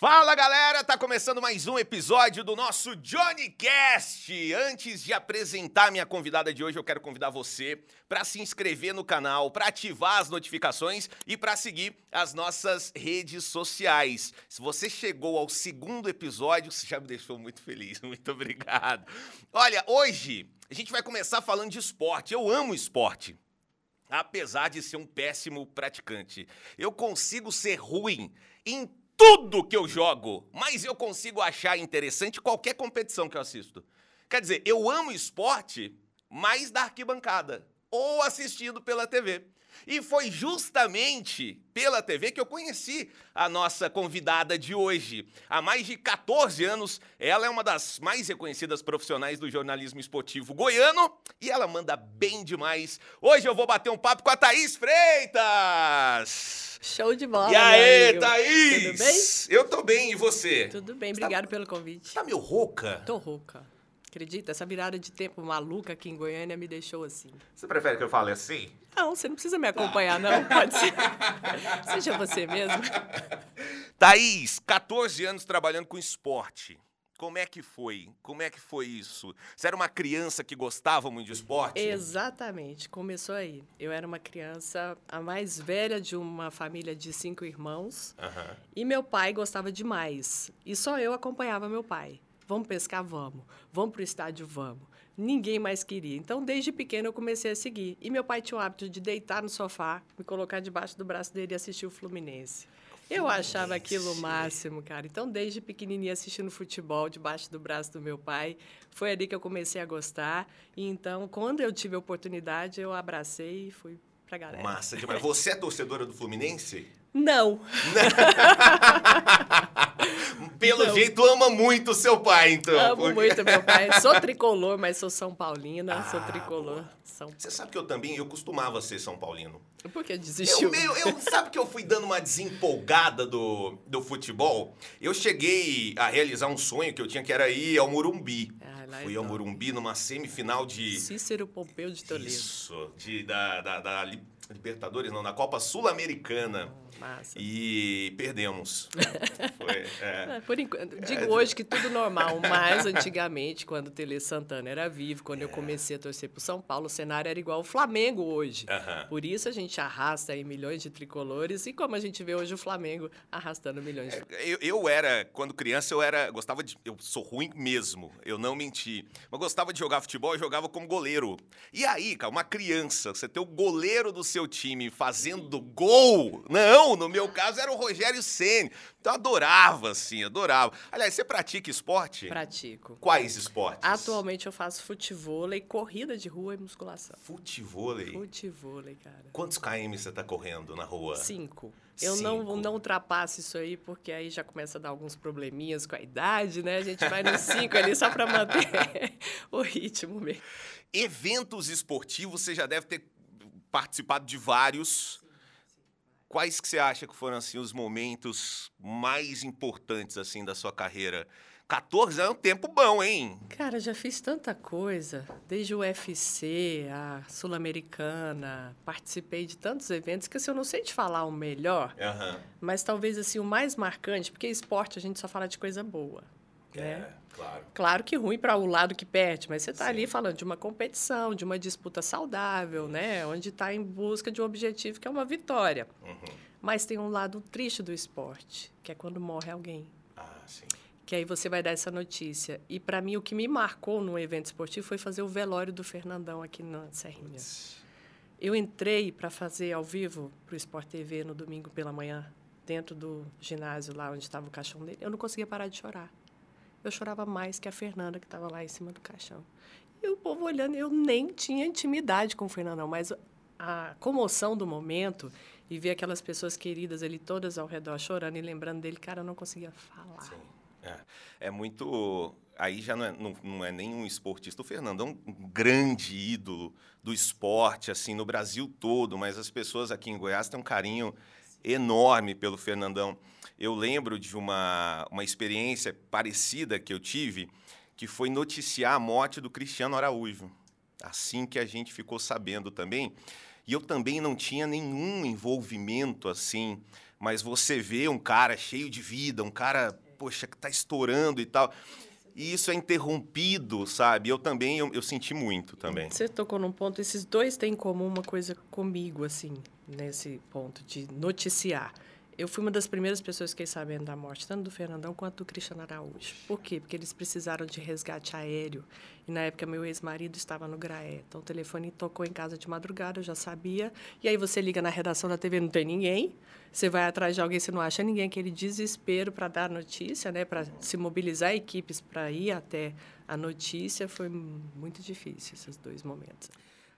Fala galera, tá começando mais um episódio do nosso Johnny Cast. Antes de apresentar minha convidada de hoje, eu quero convidar você para se inscrever no canal, para ativar as notificações e para seguir as nossas redes sociais. Se você chegou ao segundo episódio, você já me deixou muito feliz. Muito obrigado. Olha, hoje a gente vai começar falando de esporte. Eu amo esporte. Apesar de ser um péssimo praticante, eu consigo ser ruim em tudo que eu jogo, mas eu consigo achar interessante qualquer competição que eu assisto. Quer dizer, eu amo esporte mais da arquibancada ou assistindo pela TV. E foi justamente pela TV que eu conheci a nossa convidada de hoje. Há mais de 14 anos, ela é uma das mais reconhecidas profissionais do jornalismo esportivo goiano e ela manda bem demais. Hoje eu vou bater um papo com a Thaís Freitas. Show de bola. E aí, amigo. Thaís? Tudo bem? Eu tô bem, e você? Tudo bem, tá- obrigado pelo convite. Tá meio rouca? Tô rouca. Acredita? Essa virada de tempo maluca aqui em Goiânia me deixou assim. Você prefere que eu fale assim? Não, você não precisa me acompanhar, não. Pode ser. Seja você mesmo. Thaís, 14 anos trabalhando com esporte. Como é que foi? Como é que foi isso? Você era uma criança que gostava muito de esporte? Exatamente, começou aí. Eu era uma criança, a mais velha de uma família de cinco irmãos. Aham. E meu pai gostava demais. E só eu acompanhava meu pai. Vamos pescar? Vamos. Vamos para o estádio? Vamos. Ninguém mais queria. Então, desde pequeno, eu comecei a seguir. E meu pai tinha o hábito de deitar no sofá, me colocar debaixo do braço dele e assistir o Fluminense. Eu achava aquilo o máximo, cara. Então, desde pequenininha, assistindo futebol debaixo do braço do meu pai, foi ali que eu comecei a gostar. E então, quando eu tive a oportunidade, eu abracei e fui pra galera. Massa demais. Você é torcedora do Fluminense? Não, Pelo Não. jeito, ama muito seu pai, então. Amo porque- muito meu pai. Sou tricolor, mas sou São Paulina. sou Ah, tricolor. São... Você sabe que eu também, eu costumava ser São Paulino. Por que Eu, desistiu? meio, eu, sabe que eu fui dando uma desempolgada do, do futebol? Eu cheguei a realizar um sonho que eu tinha, que era ir ao Morumbi. Ah, Fui ao top. Morumbi numa semifinal de... Cícero Pompeu de Toledo. Isso, de, da, da, da Li- Libertadores, não, da Copa Sul-Americana. Massa. E perdemos. Foi, é. Por enquanto, digo hoje que tudo normal, mas antigamente, quando o Tele Santana era vivo, quando eu É. comecei a torcer pro São Paulo, o cenário era igual o Flamengo hoje. Aham. Por isso a gente arrasta aí milhões de tricolores e como a gente vê hoje o Flamengo arrastando milhões de Eu, eu era, quando criança, eu era. Gostava de. Eu sou ruim mesmo, eu não menti. Mas gostava de jogar futebol, eu jogava como goleiro. E aí, cara, uma criança, você ter o goleiro do seu time fazendo gol. Não, no meu caso era o Rogério Ceni. Então eu adorava, assim, adorava. Aliás, você pratica esporte? Pratico. Quais esportes? Atualmente eu faço futevôlei, corrida de rua e musculação. Futevôlei. Futevôlei, cara. Quantos km você tá correndo na rua? Cinco. Eu não, não ultrapasso isso aí, porque aí já começa a dar alguns probleminhas com a idade, né? A gente vai nos cinco ali só para manter o ritmo mesmo. Eventos esportivos, você já deve ter participado de vários. Quais que você acha que foram assim os momentos mais importantes assim da sua carreira? 14 é um tempo bom, hein? Cara, já fiz tanta coisa, desde o UFC, a Sul-Americana, participei de tantos eventos que assim, eu não sei te falar o melhor, Aham. mas talvez assim o mais marcante, porque esporte a gente só fala de coisa boa? É, claro. Claro que ruim para o lado que perde, mas você está ali falando de uma competição, de uma disputa saudável, né? Onde está em busca de um objetivo que é uma vitória. Uhum. Mas tem um lado triste do esporte, que é quando morre alguém. Ah, sim. Que aí você vai dar essa notícia. E para mim, o que me marcou no evento esportivo foi fazer o velório do Fernandão aqui na Serrinha. Eu entrei para fazer ao vivo para o Sport TV no domingo pela manhã, dentro do ginásio lá onde estava o caixão dele. Eu não conseguia parar de chorar. Eu chorava mais que a Fernanda, que estava lá em cima do caixão. E o povo olhando, eu nem tinha intimidade com o Fernandão, mas a comoção do momento e ver aquelas pessoas queridas ali todas ao redor chorando e lembrando dele, cara, eu não conseguia falar. Sim. É, é muito. Aí já não é, não, não é nem um esportista. O Fernando é um grande ídolo do esporte, assim, no Brasil todo, mas as pessoas aqui em Goiás têm um carinho enorme pelo Fernandão. Eu lembro de uma, uma experiência parecida que eu tive, que foi noticiar a morte do Cristiano Araújo. Assim que a gente ficou sabendo também. e eu também não tinha nenhum envolvimento assim, mas você vê um cara cheio de vida, um cara, poxa, que tá estourando e tal. E isso é interrompido, sabe? Eu também, eu, eu senti muito também. Você tocou num ponto, esses dois têm em comum uma coisa comigo, assim, nesse ponto de noticiar. Eu fui uma das primeiras pessoas que sabendo da morte, tanto do Fernandão quanto do Cristiano Araújo. Por quê? Porque eles precisaram de resgate aéreo. E na época meu ex-marido estava no Graé. Então o telefone tocou em casa de madrugada, eu já sabia. E aí você liga na redação da TV, não tem ninguém. Você vai atrás de alguém, você não acha ninguém. Aquele desespero para dar notícia, né? para se mobilizar equipes para ir até a notícia. Foi muito difícil esses dois momentos.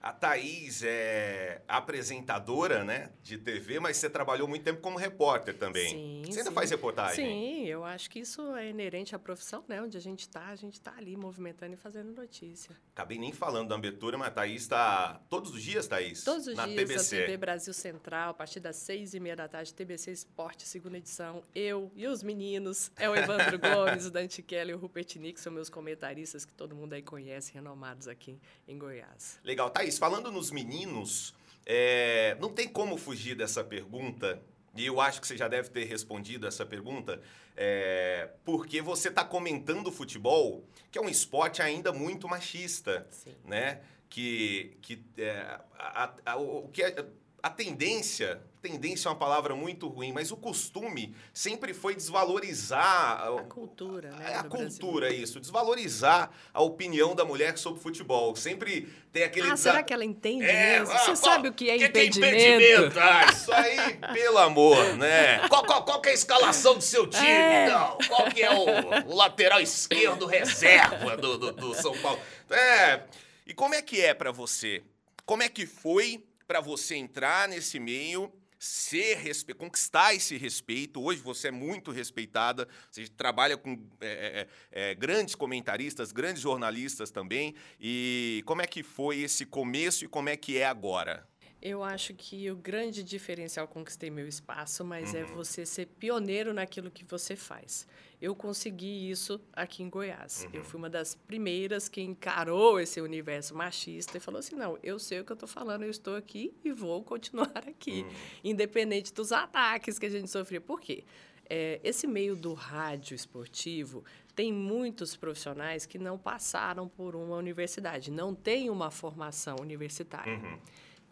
A Thaís é apresentadora, né, de TV, mas você trabalhou muito tempo como repórter também. Sim, você ainda sim. faz reportagem? Sim, eu acho que isso é inerente à profissão, né? Onde a gente está, a gente está ali movimentando e fazendo notícia. Acabei nem falando da abertura, mas a Thaís está todos os dias, Thaís? Todos os na dias, TBC. a TV Brasil Central, a partir das seis e meia da tarde, TBC Esporte, segunda edição. Eu e os meninos, é o Evandro Gomes, o Dante Kelly e o Rupert Nick, são meus comentaristas que todo mundo aí conhece, renomados aqui em Goiás. Legal. Thaís, falando nos meninos, é, não tem como fugir dessa pergunta, e eu acho que você já deve ter respondido essa pergunta, é, porque você está comentando futebol, que é um esporte ainda muito machista, Sim. né? Que, que é, a, a, o que é, a tendência, tendência é uma palavra muito ruim, mas o costume sempre foi desvalorizar A cultura, né? é a no Brasil. cultura, isso. Desvalorizar a opinião da mulher sobre futebol. Sempre tem aquele... Ah, será que ela entende É, mesmo? ah, Você qual- sabe o que é que impedimento? impedimento? Ah, isso aí, pelo amor, né? Qual, qual, qual que é a escalação do seu time, É. então? Qual que é o, o lateral esquerdo reserva do, do, do São Paulo? É, e como é que é pra você? Como é que foi pra você entrar nesse meio, ser respe... conquistar esse respeito? Hoje você é muito respeitada, você trabalha com é, é, é, grandes comentaristas, grandes jornalistas também. E como é que foi esse começo e como é que é agora? Eu acho que o grande diferencial conquistei meu espaço, mas Uhum. é você ser pioneiro naquilo que você faz. Eu consegui isso aqui em Goiás. Uhum. Eu fui uma das primeiras que encarou esse universo machista e falou assim: não, eu sei o que eu estou falando, eu estou aqui e vou continuar aqui, Uhum. independente dos ataques que a gente sofria. Por quê? É, esse meio do rádio esportivo tem muitos profissionais que não passaram por uma universidade, não tem uma formação universitária.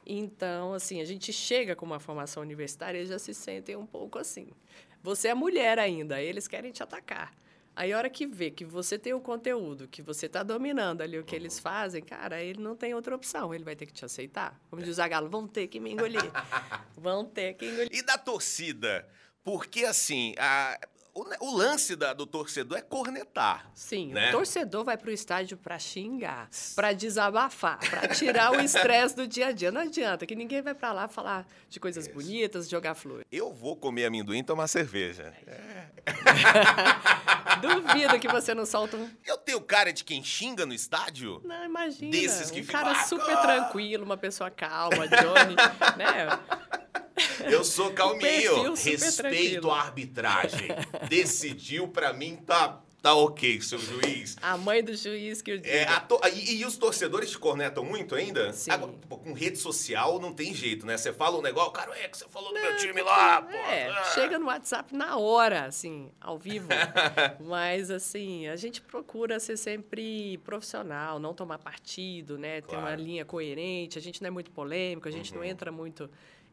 Uhum. Então, assim, a gente chega com uma formação universitária e já se sentem um pouco assim. Você é mulher ainda, eles querem te atacar. Aí, a hora que vê que você tem o conteúdo, que você está dominando ali o que eles fazem, cara, ele não tem outra opção, ele vai ter que te aceitar. Como diz a Galo, vão ter que me engolir. vão ter que engolir. E da torcida? Porque, assim, a- o, lance da- do torcedor é cornetar. Sim, né? o torcedor vai para o estádio para xingar, para desabafar, para tirar o estresse do dia a dia. Não adianta que ninguém vai para lá falar de coisas bonitas, jogar flores. Eu vou comer amendoim e tomar cerveja. Duvido que você não solta um Eu tenho cara de quem xinga no estádio? Não, imagina. Desses que um cara "Ah, super ah!" tranquilo, uma pessoa calma, Johnny, né? Eu sou calminho. Respeito tranquilo. a arbitragem. Decidiu, pra mim, tá, tá ok, seu juiz. A mãe do juiz que eu digo. É, to- e, e os torcedores te cornetam muito ainda? Sim. Agora, pô, com rede social não tem jeito, né? Você fala um negócio, cara, é que você falou do meu time lá, pô. É, Ah. chega no WhatsApp na hora, assim, ao vivo. Mas, assim, a gente procura ser sempre profissional, não tomar partido, né? Ter Claro. uma linha coerente. A gente não é muito polêmico, a gente não Uhum. entra muito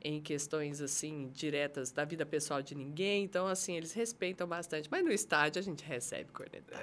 em questões, assim, diretas da vida pessoal de ninguém. Então, assim, eles respeitam bastante. Mas no estádio a gente recebe cornetada.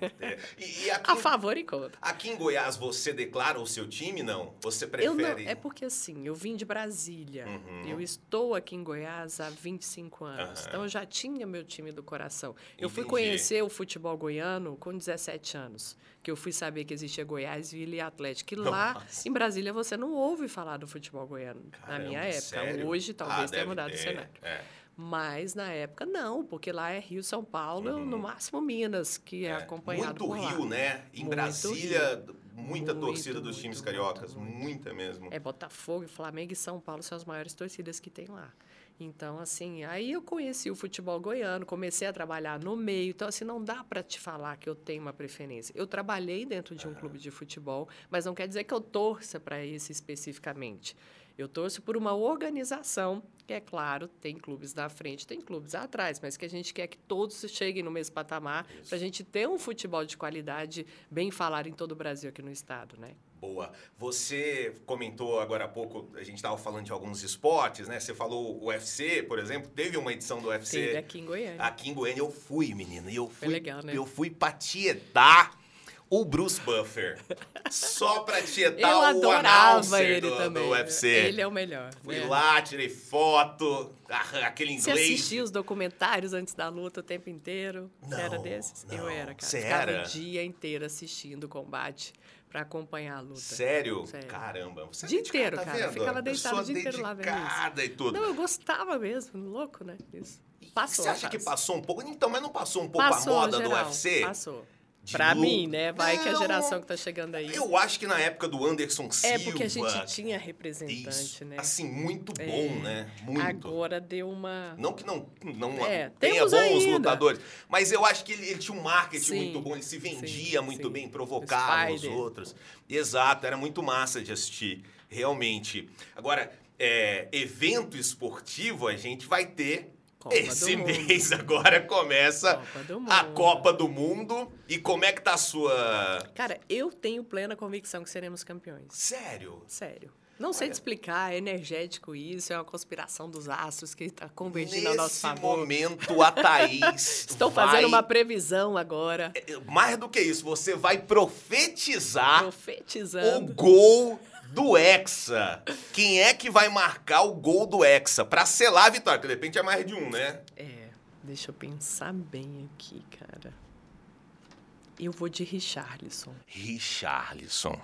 É. E, e aqui, A favor e contra. aqui em Goiás você declara o seu time, não? Você prefere... não, é porque assim, eu vim de Brasília. Uhum. Eu estou aqui em Goiás há 25 anos. Aham. Então eu já tinha meu time do coração. Eu fui Entendi. conhecer o futebol goiano com 17 anos, que eu fui saber que existia Goiás, Vila e Atlético. E lá Nossa. em Brasília você não ouve falar do futebol goiano na Caramba, minha época. Sério? Hoje talvez Ah, tenha mudado ter, o cenário. é. Mas na época não, porque lá é Rio, São Paulo, Uhum. no máximo Minas, que é, É, acompanhado Muito. Rio, né? Em Muito Brasília, muita Muito, torcida dos muito, times cariocas. Muita mesmo. É Botafogo, Flamengo e São Paulo são as maiores torcidas que tem lá. Então, assim, aí eu conheci o futebol goiano, comecei a trabalhar no meio. Então, assim, não dá para te falar que eu tenho uma preferência. Eu trabalhei dentro de um clube de futebol, mas não quer dizer que eu torça para esse especificamente. Eu torço por uma organização que, é claro, tem clubes na frente, tem clubes atrás, mas que a gente quer que todos cheguem no mesmo patamar para a gente ter um futebol de qualidade bem falado em todo o Brasil aqui no estado, né? Boa. Você comentou agora há pouco, a gente estava falando de alguns esportes, né? Você falou o UFC, por exemplo, teve uma edição do UFC. Teve aqui em Goiânia. Aqui em Goiânia eu fui, menina. E eu fui, Foi legal, né? Eu fui pra tietar o Bruce Buffer. Só pra tietar Eu o announcer ele do, também. do UFC. Ele é o melhor. Fui né? lá, tirei foto, ah, aquele Você inglês. assistia os documentários antes da luta o tempo inteiro? Você era Não, desses? não. Eu era, cara. Você Ficava era? o dia inteiro assistindo o combate para acompanhar a luta. Sério? Sério. Caramba. Você é Dia dedicada, inteiro, tá cara. vendo? Ficava deitado o dia inteiro lá vendo isso. e tudo. Não, eu gostava mesmo, louco, né? Isso. Passou. Você acha que passou um pouco? Então, mas não passou um pouco Passou, a moda geral, do UFC? Passou. De Pra luta? mim, né? Vai que a Não, geração que tá chegando aí. Eu acho que na época do Anderson Silva. É porque a gente tinha representante, isso, né? Assim, muito bom, É. né? Muito. Agora deu uma. Não que não, não É, tenha bons ainda. lutadores, mas eu acho que ele, ele tinha um marketing Sim, muito bom, ele se vendia sim, muito sim. bem, provocava os outros. Exato, era muito massa de assistir, realmente. Agora, é, evento esportivo a gente vai ter. Copa Esse mês agora começa Copa a. Copa do Mundo. E como é que tá a sua. Cara, eu tenho plena convicção que seremos campeões. Sério? Sério. Não sei te explicar, é energético isso, é uma conspiração dos astros que está convergindo a Nesse nosso favor. momento, a Thaís. Estou vai- fazendo uma previsão agora, Mais do que isso, você vai profetizar o profetizando. gol do Hexa. Quem é que vai marcar o gol do Hexa? Pra selar a vitória, porque de repente é mais de um, né? É, deixa eu pensar bem aqui, cara. Eu vou de Richarlison. Richarlison.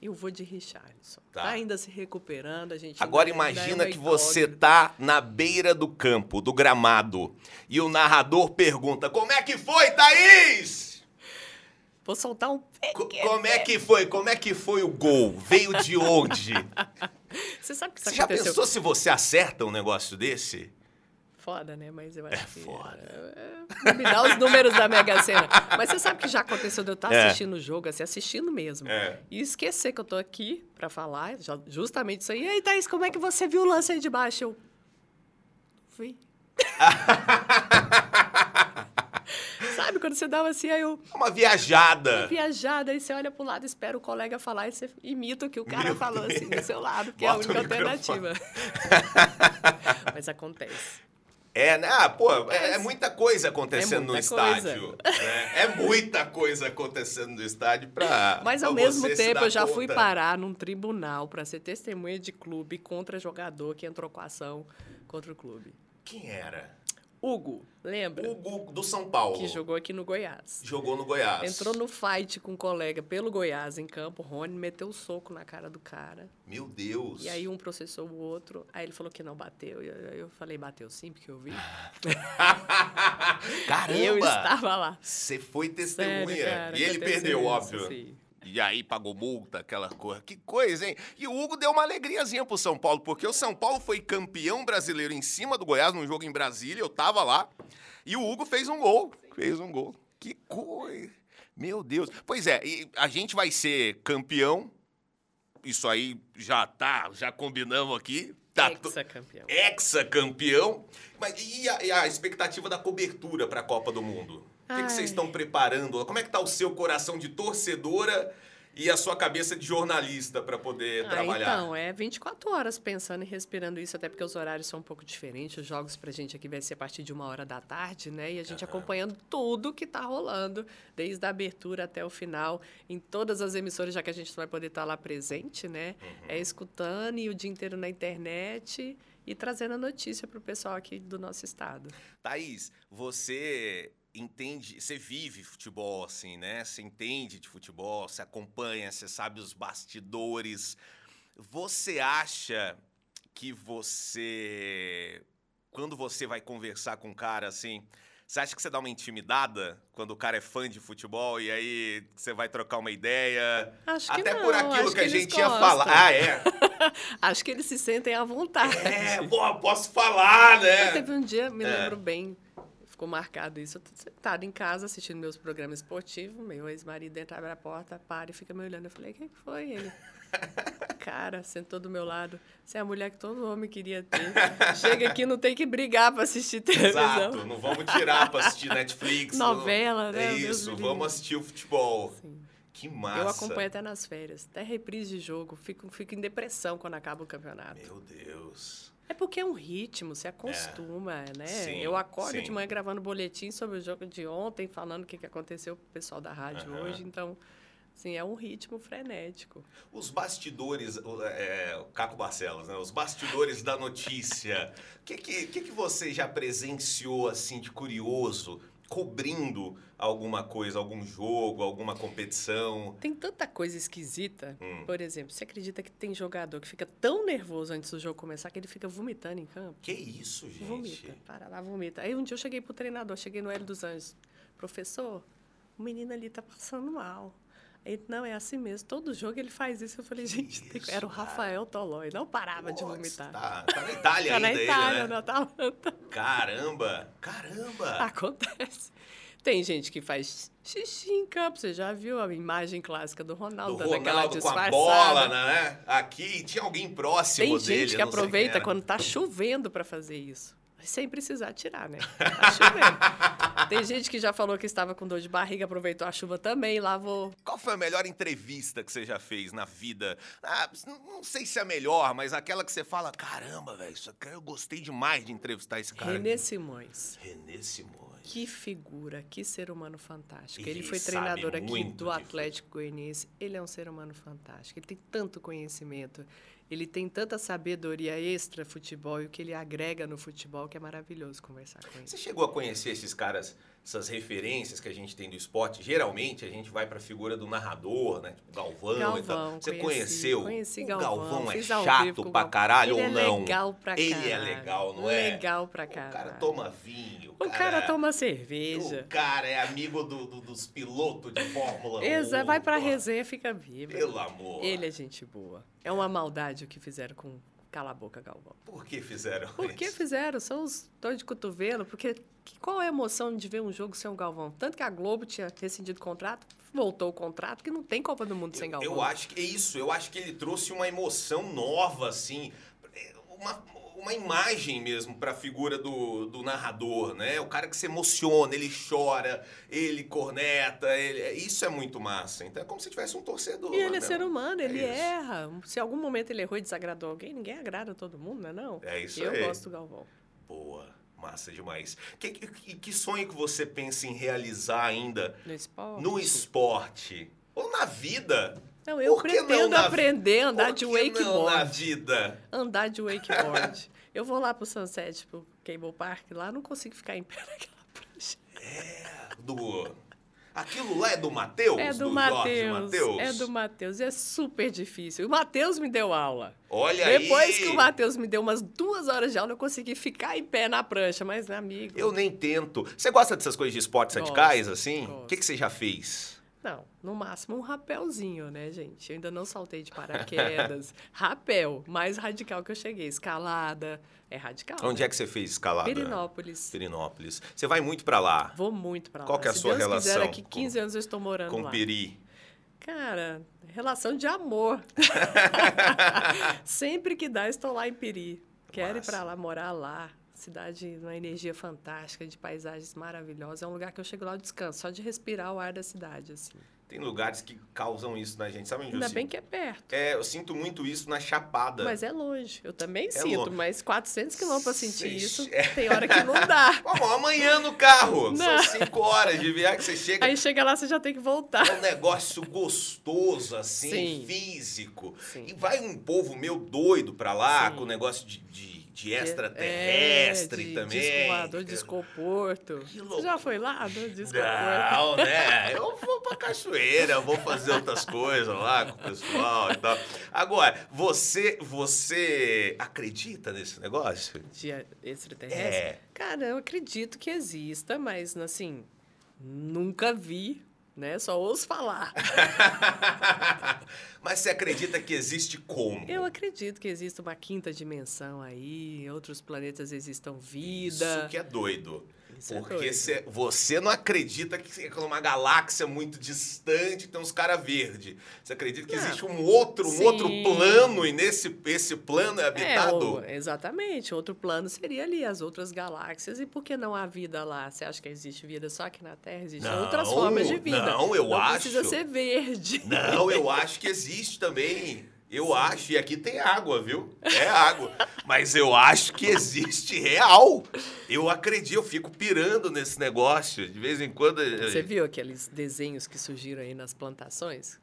Eu vou de Richarlison. Tá. Tá, ainda se recuperando, a gente. Agora é imagina que você tá na beira do campo, do gramado, e o narrador pergunta: Como é que foi, Thaís? Vou soltar um. Co- Como é que foi? Como é que foi o gol? Veio de onde? Você sabe que isso Você já aconteceu? pensou se você acerta um negócio desse? Foda, né? Mas eu acho que. foda. é, me dá os números da Mega Sena. Mas você sabe que já aconteceu de eu estar É. assistindo o jogo, assim, assistindo mesmo. É. E esquecer que eu tô aqui pra falar justamente isso aí. E aí, Thaís, como é que você viu o lance aí de baixo? Eu. Fui. Sabe, quando você dava assim, aí eu. Uma viajada. Viajada, aí você olha pro lado, espera o colega falar e você imita o que o cara Meu falou assim do seu lado, que é a Bota única alternativa. Mas acontece. É, né? Ah, pô, é, é muita coisa acontecendo É no muita coisa. estádio. né? É muita coisa acontecendo no estádio pra. Mas ao mesmo tempo eu já fui conta. parar num tribunal para ser testemunha de clube contra jogador que entrou com ação contra o clube. Quem era? Hugo, lembra? Hugo do São Paulo. Que jogou aqui no Goiás. Jogou no Goiás. Entrou no fight com um colega pelo Goiás em campo, Rony meteu o soco na cara do cara. Meu Deus. E aí um processou o outro, aí ele falou que não bateu. E eu, eu falei, bateu sim, porque eu vi. Caramba! Eu estava lá. Você foi Sério, testemunha. cara, e ele perdeu, isso, óbvio. sim. E aí pagou multa, aquela coisa. Que coisa, hein? E o Hugo deu uma alegriazinha pro São Paulo, porque o São Paulo foi campeão brasileiro em cima do Goiás num jogo em Brasília, eu tava lá. E o Hugo fez um gol. Fez um gol. Que coisa. Meu Deus. Pois é, a gente vai ser campeão. Isso aí já tá, já combinamos aqui. Tá Ex-campeão. Ex-campeão. Mas e a, e a expectativa da cobertura para a Copa do Mundo? O que, que vocês estão preparando? Como é que tá o seu coração de torcedora e a sua cabeça de jornalista para poder Ah, trabalhar? então, é 24 horas pensando e respirando isso, até porque os horários são um pouco diferentes. Os jogos pra gente aqui vai ser a partir de uma hora da tarde, né? E a gente acompanhando tudo que tá rolando, desde a abertura até o final, em todas as emissoras, já que a gente vai poder estar lá presente, né? Uhum. É escutando e o dia inteiro na internet e trazendo a notícia pro pessoal aqui do nosso estado. Thaís, você entende, você vive futebol assim, né? Você entende de futebol, você acompanha, você sabe os bastidores. Você acha que você, quando você vai conversar com um cara assim, você acha que você dá uma intimidada quando o cara é fã de futebol e aí você vai trocar uma ideia? Acho que Até não, por aquilo acho que a gente ia gostam. falar. Ah, é? Acho que eles se sentem à vontade. É, pô, posso falar, né? Teve um dia, me É. lembro bem, ficou marcado isso. Eu tô sentada em casa assistindo meus programas esportivos, meu ex-marido entra, abre a porta, para e fica me olhando. Eu falei, o que que foi ele? Cara, sentou do meu lado. Você é a mulher que todo homem queria ter. Chega aqui, não tem que brigar pra assistir televisão. Exato, não vamos tirar pra assistir Netflix. Novela, não... né? É isso, vamos assistir o futebol. Sim. Que massa. Eu acompanho até nas férias. Até reprise de jogo. Fico, fico em depressão quando acaba o campeonato. Meu Deus. É porque é um ritmo, você acostuma, né? Sim, eu acordo sim. de manhã gravando boletim sobre o jogo de ontem, falando o que, aconteceu pro pessoal da rádio Aham. hoje. Então, assim, é um ritmo frenético. Os bastidores, o- é, o Caco Barcelos, né? Os bastidores da notícia. O que, que, que, que você já presenciou, assim, de curioso, cobrindo alguma coisa, algum jogo, alguma competição? Tem tanta coisa esquisita. Hum. Por exemplo, você acredita que tem jogador que fica tão nervoso antes do jogo começar que ele fica vomitando em campo? Que isso, gente? Vomita, para lá, vomita. Aí um dia eu cheguei pro treinador, cheguei no Hélio dos Anjos. Professor, o menino ali tá passando mal. Ele, não, é assim mesmo. Todo jogo ele faz isso. Eu falei, gente, tem- isso, era o cara? Rafael Tolói. Não parava de Putz, vomitar. Tá, tá na Itália Tá na ainda Itália, ele, né? na Atalanta. Caramba, caramba. Acontece. Tem gente que faz xixi em campo. Você já viu a imagem clássica do Ronaldo, Do dando aquela Ronaldo com a bola, né? Aqui tinha alguém próximo Tem dele. gente que aproveita quando tá chovendo para fazer isso. Sem precisar tirar, né? Tá chovendo. Tem gente que já falou que estava com dor de barriga, aproveitou a chuva também lavou. Qual foi a melhor entrevista que você já fez na vida? Ah, não sei se é a melhor, mas aquela que você fala, caramba, velho, isso aqui eu gostei demais de entrevistar esse cara. Renê Simões. Renê Simões. Que figura, que ser humano fantástico. Ele Ele foi treinador aqui do Atlético Goianiense. Ele é um ser humano fantástico. Ele tem tanto conhecimento. Ele tem tanta sabedoria extra futebol e o que ele agrega no futebol que é maravilhoso conversar com ele. Você chegou a conhecer esses caras, essas referências que a gente tem do esporte? Geralmente a gente vai pra figura do narrador, né? Tipo Galvão, e tal. Galvão, Você conheci, conheceu? Conheci o Galvão. Galvão é chato pra Galvão. caralho ele ou não? é legal pra caralho. Ele é legal, não é? Legal pra caralho. O cara toma vinho. O cara toma cerveja. O cara é amigo do- do- dos pilotos de Fórmula 1. Exa, vai pra resenha, fica vivo. Pelo amor. Ele é gente boa. É uma maldade o que fizeram com Cala a Boca Galvão. Por que fizeram Por que isso? fizeram? São os dor de cotovelo. Porque que- qual é a emoção de ver um jogo sem um Galvão? Tanto que a Globo tinha rescindido o contrato, voltou o contrato, que não tem Copa do Mundo sem Eu, Galvão. eu acho que é isso. Eu acho que ele trouxe uma emoção nova, assim. Uma, uma imagem mesmo pra figura do, do narrador, né? O cara que se emociona, ele chora, ele corneta, ele, isso é muito massa. Então é como se tivesse um torcedor. E ele é né? ser humano, ele É erra. Se em algum momento ele errou e desagradou alguém, ninguém agrada todo mundo, não é não? É isso Eu aí. gosto do Galvão. Boa, massa demais. Que, que, que sonho que você pensa em realizar ainda No esporte. no esporte? Ou na vida? Não, eu que não pretendo na- aprender a andar de que não na wakeboard. vida? Andar de wakeboard. eu vou lá pro Sunset, pro Cable Park, lá não consigo ficar em pé naquela prancha. Do... Aquilo lá é do Matheus? É do, Jorge Matheus. É do Matheus. É super difícil. O Matheus me deu aula. Olha Depois aí. que o Matheus me deu umas duas horas de aula, eu consegui ficar em pé na prancha. Mas, meu amigo. Eu nem tento. Você gosta dessas coisas de esportes Gosto, radicais, assim? O que, que você já fez? Não, no máximo um rapelzinho, né, gente? Eu ainda não saltei de paraquedas. Rapel, mais radical que eu cheguei. Escalada, é radical. Onde é que você fez escalada? Pirinópolis. Pirinópolis. Você vai muito pra lá, Vou muito pra lá. Qual que é a Se sua Deus quiser, relação daqui com- 15 anos eu estou morando com lá. Peri. Cara, relação de amor. Sempre que dá, estou lá em Peri. Quero ir pra lá, morar lá. Cidade, uma energia fantástica, de paisagens maravilhosas. É um lugar que eu chego lá, eu descanso, só de respirar o ar da cidade, assim. Tem lugares que causam isso na gente. Sabe onde Ainda sinto? bem que é perto. É, eu sinto muito isso na Chapada. Mas é longe. Eu também sinto, É longe. mas 400 quilômetros pra sentir isso, é. tem hora que não dá. Vamos, amanhã no carro. Não. São cinco horas de viagem que você chega. Aí chega lá, você já tem que voltar. É um negócio gostoso, assim, Sim. físico. Sim. E vai um povo meio doido pra lá, Sim. com o negócio de, de, de É, extraterrestre de também. Disco voador, disco oporto. Que Você já foi lá do disco oporto? Não, né? Eu vou pra cachoeira, vou fazer outras coisas lá com o pessoal e tal. Agora, você, você acredita nesse negócio? De extraterrestre? É. Cara, eu acredito que exista, mas assim, nunca vi, né? Só ouço falar. Mas você acredita que existe como? Eu acredito que existe uma quinta dimensão aí, outros planetas existam vida. Isso que é doido. Isso é Porque cê- você não acredita que é uma galáxia muito distante tem uns caras verdes. Você acredita que Não. existe um outro, um Sim. outro plano e nesse esse plano é É, habitado? o- exatamente. Outro plano seria ali as outras galáxias. E por que não há vida lá? Você acha que existe vida só aqui na Terra? Existem Não, outras formas de vida. não, eu não precisa acho. ser verde. Não, eu acho que existe também. Eu acho, e aqui tem água, viu? É água. Mas eu acho que existe real. Eu acredito, eu fico pirando nesse negócio. De vez em quando. Você viu aqueles desenhos que surgiram aí nas plantações?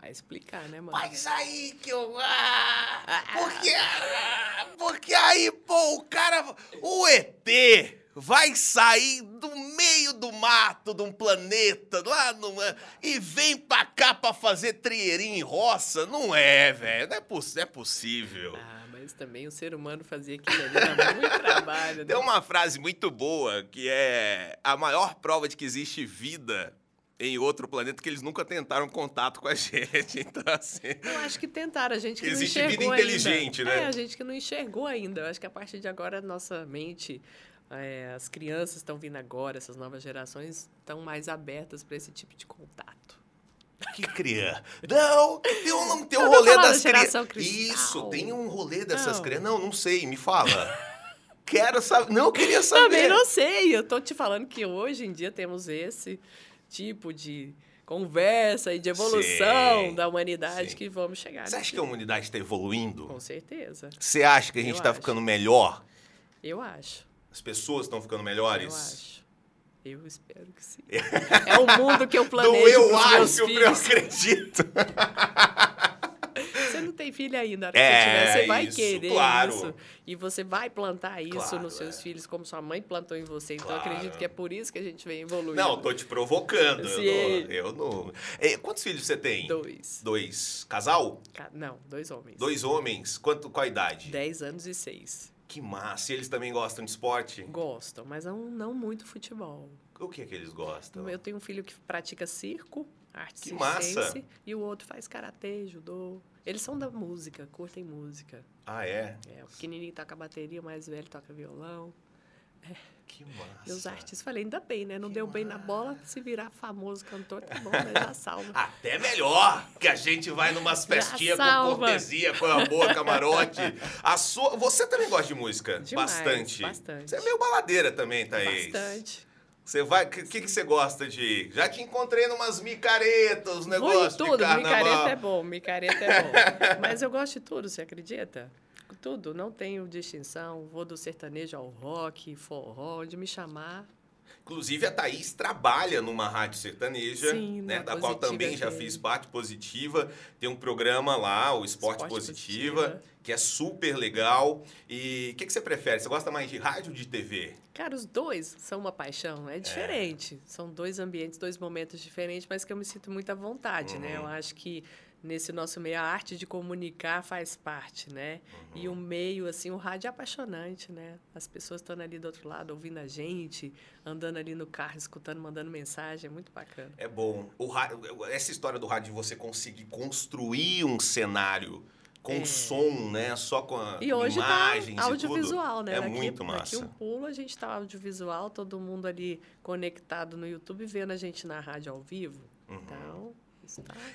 Vai explicar, né, mano? Mas aí que eu. Ah, porque, ah, porque aí, pô, o cara. O ET vai sair do meio do mato de um planeta lá numa, e vem pra cá pra fazer trieirinho em roça? Não é, velho. Não, é não é possível. Ah, mas também o ser humano fazia aquilo ali, dá muito trabalho. né? Tem uma frase muito boa que é a maior prova de que existe vida em outro planeta que eles nunca tentaram contato com a gente. Então, assim. Eu acho que tentaram, a gente que Existe não vida enxergou inteligente, ainda. né? É, a gente que não enxergou ainda. Eu acho que a partir de agora, a nossa mente, é, as crianças estão vindo agora, essas novas gerações estão mais abertas para esse tipo de contato. Que criança? Não, tem um, não tem um rolê das crianças. Isso, tem um rolê dessas crianças. Não, não sei, me fala. Quero saber. Não, queria saber. Também não sei. Eu tô te falando que hoje em dia temos esse tipo de conversa e de evolução Sim, da humanidade sim. que vamos chegar. Você acha que a humanidade está evoluindo? Com certeza. Você acha que a gente está ficando melhor? Eu acho. As pessoas estão ficando Eu melhores? acho. Eu espero que sim. é o mundo que eu Do planejo eu pros meus acho, eu filhos. acredito. Você não tem filho ainda, a hora que É, você tiver, você vai isso, querer claro. isso. E você vai plantar isso Claro, nos seus é. filhos, como sua mãe plantou em você. Então, eu Claro. acredito que é por isso que a gente vem evoluindo. Não, tô te provocando. Eu não. Eu não... Quantos filhos você tem? Dois. Dois. Casal? Ca- Não, dois homens. Dois homens? Quanto, qual a idade? Dez anos e seis. Que massa. E eles também gostam de esporte? Gostam, mas não, não muito futebol. O que é que eles gostam? Eu tenho um filho que pratica circo, arte Que massa. circense, e o outro faz karatê, judô. Eles são da música, curtem música. Ah, é? É, o pequenininho toca bateria, o mais velho toca violão. Que massa. Meus artistas, falei, ainda bem, né? Não deu bem na bola, se virar famoso cantor, tá bom, né? Já salva. Até melhor, que a gente vai numas festinhas com cortesia, com a boa, camarote. A sua, você também gosta de música? Demais, bastante. bastante. Você é meio baladeira também, Thaís. Bastante. Você vai, o que, que, que você gosta de? Já te encontrei numas micaretas, os Vou negócios em tudo, de carnaval. micareta é bom, micareta é bom. Mas eu gosto de tudo, você acredita? Tudo, não tenho distinção. Vou do sertanejo ao rock, forró, onde me chamar. Inclusive, a Thaís trabalha numa rádio sertaneja, Sim, né, da qual também já fiz parte positiva. Tem um programa lá, o Esporte, Esporte Positiva, Positiva. que é super legal. E o que, que você prefere? Você gosta mais de rádio ou de TV? Cara, os dois são uma paixão, é diferente. São dois ambientes, dois momentos diferentes, mas que eu me sinto muito à vontade, né? Uhum. Eu acho que nesse nosso meio a arte de comunicar faz parte, né? Uhum. E o meio, assim, o rádio é apaixonante, né? As pessoas estão ali do outro lado ouvindo a gente, andando ali no carro, escutando, mandando mensagem, é muito bacana. É bom. O rádio, essa história do rádio de você conseguir construir um cenário com É. som, né? Só com a E hoje imagens tá audiovisual, né? É daqui, muito Daqui massa. um pulo, a gente tá audiovisual, todo mundo ali conectado no YouTube, vendo a gente na rádio ao vivo. Uhum. Então, tá...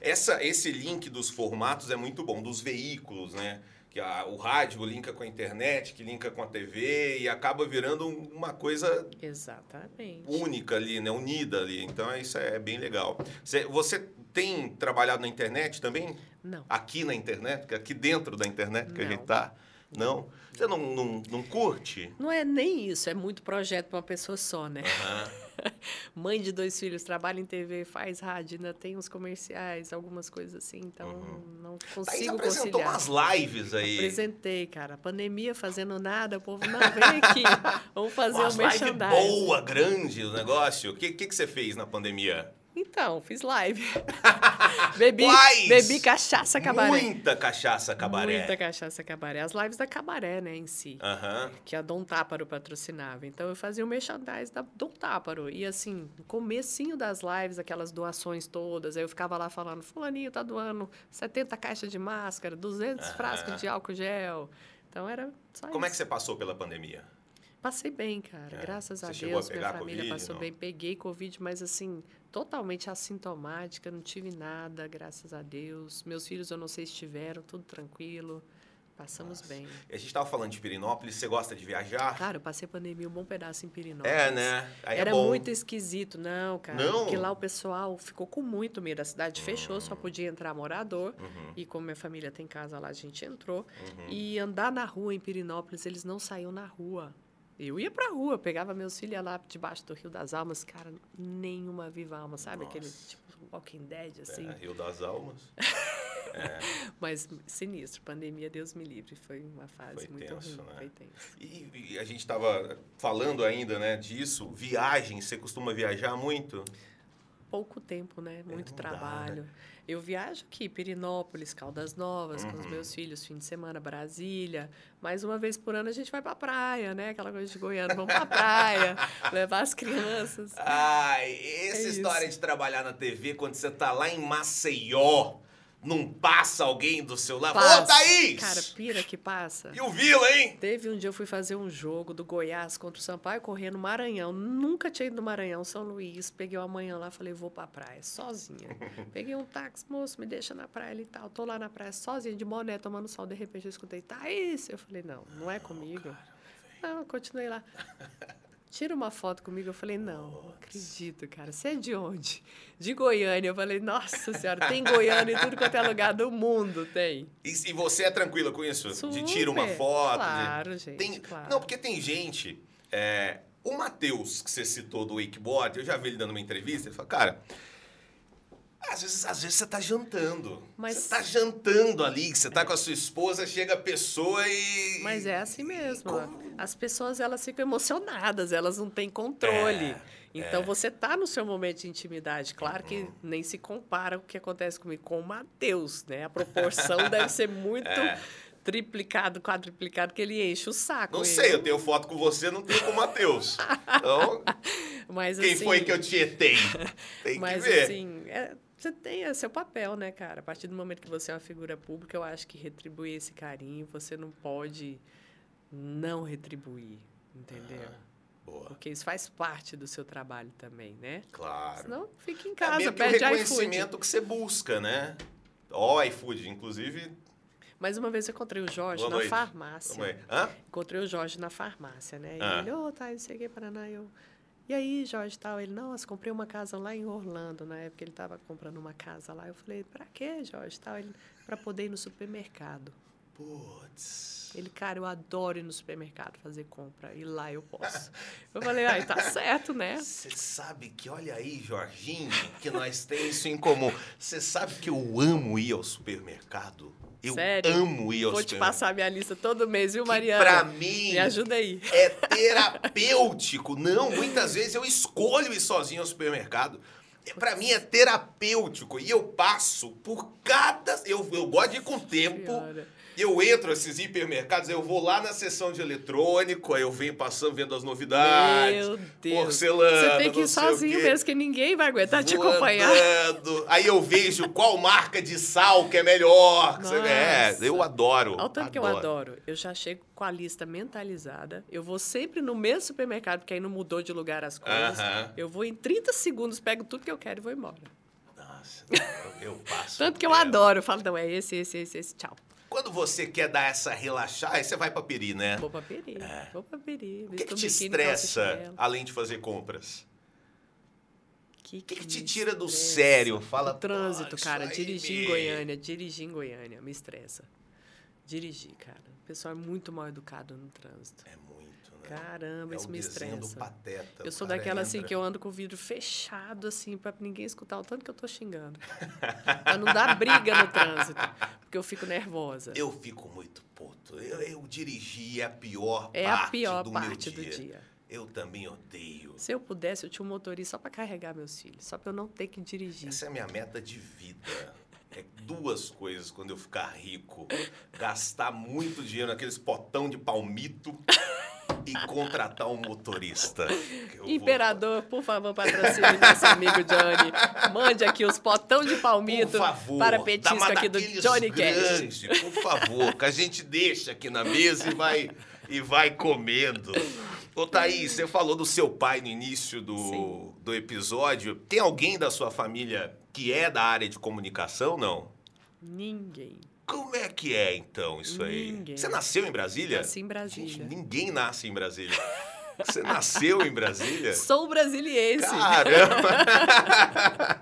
Essa, esse link dos formatos é muito bom, dos veículos, né? Que a- o rádio linka com a internet, que linka com a TV e acaba virando um- uma coisa Exatamente. única ali, né? Unida ali. Então isso é bem legal. Você, você tem trabalhado na internet também? Não. Aqui na internet? Aqui dentro da internet que a Não. gente tá? Não? Você não, não, não curte? Não é nem isso, é muito projeto para uma pessoa só, né? Aham. Mãe de dois filhos, trabalha em TV, faz rádio, ainda tem uns comerciais, algumas coisas assim, então não Thaís consigo apresentou conciliar. umas lives aí. Apresentei, cara. Pandemia fazendo nada, o povo não vem aqui. Vamos fazer Umas um merchandising. boa, grande o negócio. O que, que, que você fez na pandemia? Então, fiz live. bebi, Quais? bebi cachaça cabaré. Muita cachaça cabaré. Muita cachaça cabaré. As lives da cabaré, né, em si. Que a Dom Táparo patrocinava. Então eu fazia o merchandise da Dom Táparo. E assim, no comecinho das lives, aquelas doações todas, aí eu ficava lá falando, fulaninho tá doando 70 caixas de máscara, 200 Aham. frascos de álcool gel. Então era só Como é que isso. você passou pela pandemia? Passei bem, cara. É. Graças a Você chegou a Deus, minha família Covid, passou não? bem. Peguei Covid, mas assim, totalmente assintomática, não tive nada, graças a Deus. Meus filhos eu não sei se tiveram, tudo tranquilo. Passamos Nossa. bem. E a gente tava falando de Pirinópolis, você gosta de viajar? Cara, eu passei pandemia um bom pedaço em Pirinópolis. é, né? Aí Era é muito esquisito, não, cara. Não? Porque lá o pessoal ficou com muito medo. A cidade fechou, só podia entrar morador. Uhum, E como minha família tem casa lá, a gente entrou. uhum. E andar na rua em Pirinópolis, eles não saíam na rua. Eu ia pra rua, pegava meus filhos lá debaixo do Rio das Almas, cara, nenhuma viva alma, sabe? Aquele Nossa. tipo Walking Dead, assim. É, Rio das Almas. Mas sinistro, pandemia, Deus me livre. Foi uma fase Foi muito tenso, ruim. né? Foi tenso. E, e a gente tava falando ainda, né, disso. Viagem, você costuma viajar muito? Pouco tempo, né? Muito não dá, trabalho. Eu viajo aqui, Pirinópolis, Caldas Novas, com os Uhum. meus filhos, fim de semana, Brasília. Mais uma vez por ano a gente vai pra praia, né? Aquela coisa de Goiânia, vamos pra praia, levar as crianças. Ai, essa É história isso. de trabalhar na TV, quando você tá lá em Maceió, não passa alguém do seu lado. Ô. Thaís! Cara, pira que passa. E o Vila, hein? Teve um dia eu fui fazer um jogo do Goiás contra o Sampaio correndo no Maranhão. Nunca tinha ido no Maranhão, São Luís. Peguei uma manhã lá, falei, vou pra praia, sozinha. Peguei um táxi, moço, me deixa na praia e tal. Tô lá na praia sozinha, de boné, tomando sol. De repente eu escutei, Thaís. Eu falei, não, não é comigo. Não, eu continuei lá. Tira uma foto comigo. Eu falei, não, não acredito, cara. Você é de onde? De Goiânia. Eu falei, nossa senhora, tem Goiânia em tudo quanto é lugar do mundo, tem. E, e você é tranquila com isso? De tira uma Super. foto? de- Claro, gente, Tem- claro. Não, porque tem gente. é, o Matheus, que você citou do wakeboard, eu já vi ele dando uma entrevista, ele fala, cara. Às vezes, às vezes você tá jantando. Mas- Você tá jantando ali, você tá com a sua esposa, chega a pessoa e. Mas é assim mesmo. As pessoas elas ficam emocionadas, elas não têm controle. É, então você tá no seu momento de intimidade. Claro que Uhum. nem se compara o que acontece comigo com o Matheus, né? A proporção deve ser muito É. triplicado, quadruplicado, que ele enche o saco. Não ele. sei, eu tenho foto com você, não tenho com o Matheus. Então, Mas, quem assim, foi que eu tietei? Tem Mas que ver. assim, é, você tem é seu papel, né, cara? A partir do momento que você é uma figura pública, eu acho que retribuir esse carinho, você não pode não retribuir, entendeu? Boa, Porque isso faz parte do seu trabalho também, né? claro. Senão fica em é casa, meio que o pede iFood. reconhecimento que você busca, né? Ó, iFood, inclusive. Mais uma vez eu encontrei o Jorge Boa na noite. farmácia. Hã? Encontrei o Jorge na farmácia, né? E Ah. ele, ô, tá, não sei o que, Paraná. Eu, e aí, Jorge, tal? Ele, nossa, comprei uma casa lá em Orlando. Na época ele estava comprando uma casa lá. Eu falei, pra quê, Jorge, tal? Ele, pra poder ir no supermercado. Putz. Ele, cara, eu adoro ir no supermercado fazer compra. E lá eu posso. Eu falei, ai, tá certo, né? Você sabe que, olha aí, Jorginho, que nós temos isso em comum. Você sabe que eu amo ir ao supermercado? Eu Sério? amo ir ao Vou te passar minha lista todo mês, viu, Mariana? pra mim Me ajuda aí. é terapêutico. Não, muitas vezes eu escolho ir sozinho ao supermercado. É, Pra mim é terapêutico. E eu passo por cada. Eu, eu gosto de ir com tempo. Senhora. Eu entro nesses hipermercados, eu vou lá na seção de eletrônico, aí eu venho passando, vendo as novidades. Meu Deus. Porcelana, Você tem que ir sozinho mesmo, que ninguém vai aguentar te acompanhar. Aí eu vejo qual marca de sal que é melhor. É, Nossa. eu adoro. Olha o tanto que eu adoro. Eu já chego com a lista mentalizada. Eu vou sempre no mesmo supermercado, porque aí não mudou de lugar as coisas. Aham. Eu vou em 30 segundos, pego tudo que eu quero e vou embora. Nossa, eu, eu passo. Tanto que eu adoro. Eu falo, não, é esse, esse, esse, esse. Tchau. Quando você quer dar essa relaxar, aí você vai pra Peri, né? Vou pra Peri. Vou pra Peri. O que, que te estressa, além de fazer compras? O que, que, que te tira do estressa? sério? Fala, O trânsito, "Pô, isso cara. Dirigir me-" em Goiânia, dirigir em Goiânia, me estressa. Dirigir, cara. O pessoal é muito mal educado no trânsito. É muito, né? Caramba, é isso me estressa. pateta. Eu sou daquela assim entra. que eu ando com o vidro fechado, assim, pra ninguém escutar o tanto que eu tô xingando. pra não dar briga no trânsito. Porque eu fico nervosa. Eu fico muito puto. Eu, eu dirigir é a pior é parte a pior do parte meu do dia. Eu também odeio. Se eu pudesse, eu tinha um motorista só pra carregar meus filhos. Só pra eu não ter que dirigir. Essa é a minha meta de vida. É duas coisas quando eu ficar rico. Gastar muito dinheiro naqueles potão de palmito. E contratar um motorista. Imperador, vou... por favor, patrocine nosso amigo Johnny. Mande aqui os potão de palmito favor, para petisco aqui do Johnny grande, Cash. Por favor, que a gente deixa aqui na mesa e vai, e vai comendo. Ô, Thaís, você falou do seu pai no início do, do episódio. Tem alguém da sua família que é da área de comunicação, não? Ninguém. Como é que é, então, isso aí? Ninguém. Você nasceu em Brasília? Nasci em Brasília. Gente, ninguém nasce em Brasília. Você nasceu em Brasília? Sou brasiliense. Caramba!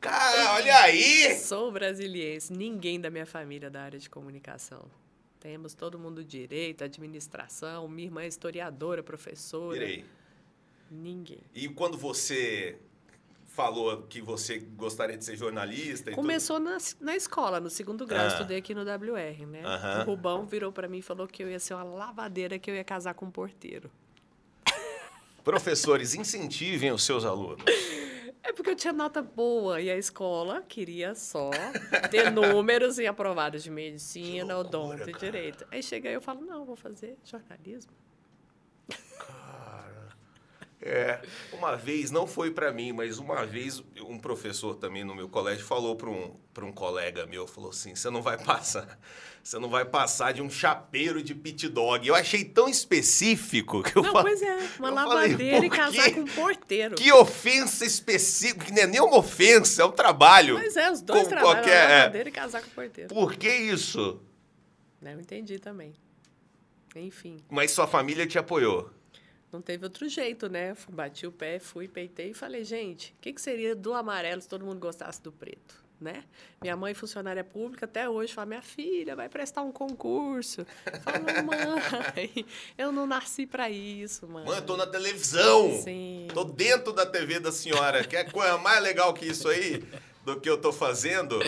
Cara, olha aí! Sou brasiliense. Ninguém da minha família é da área de comunicação. Temos todo mundo direito, administração. Minha irmã é historiadora, professora. Irei. Ninguém. E quando você falou que você gostaria de ser jornalista. Começou na, na escola, no segundo grau. Ah. Estudei aqui no WR, né? O Rubão virou para mim e falou que eu ia ser uma lavadeira, que eu ia casar com um porteiro. Professores, incentivem os seus alunos. É porque eu tinha nota boa e a escola queria só ter números em aprovados de medicina, odonto e direito. Aí chega eu falo, não, vou fazer jornalismo. É, uma vez, não foi para mim, mas uma vez um professor também no meu colégio falou para um, um colega meu, falou assim, você não vai passar, você não vai passar de um chapeiro de pit dog. Eu achei tão específico que eu Não, falei, pois é, uma lavadeira falei, e casar com um porteiro. Que ofensa específica, que não é nem uma ofensa, é um trabalho. Mas é, os dois trabalham, qualquer, é. lavadeira e casar com porteiro. Por que isso? Não entendi também. Enfim. Mas sua família te apoiou? Não teve outro jeito, né? Bati o pé, fui, peitei e falei, gente, o que, que seria do amarelo se todo mundo gostasse do preto? Né? Minha mãe, funcionária pública, até hoje fala: minha filha vai prestar um concurso. Falo, mãe, eu não nasci para isso, mãe. Mãe, eu tô na televisão. Sim. Tô dentro da TV da senhora. Quer coisa mais legal que isso aí? Do que eu tô fazendo?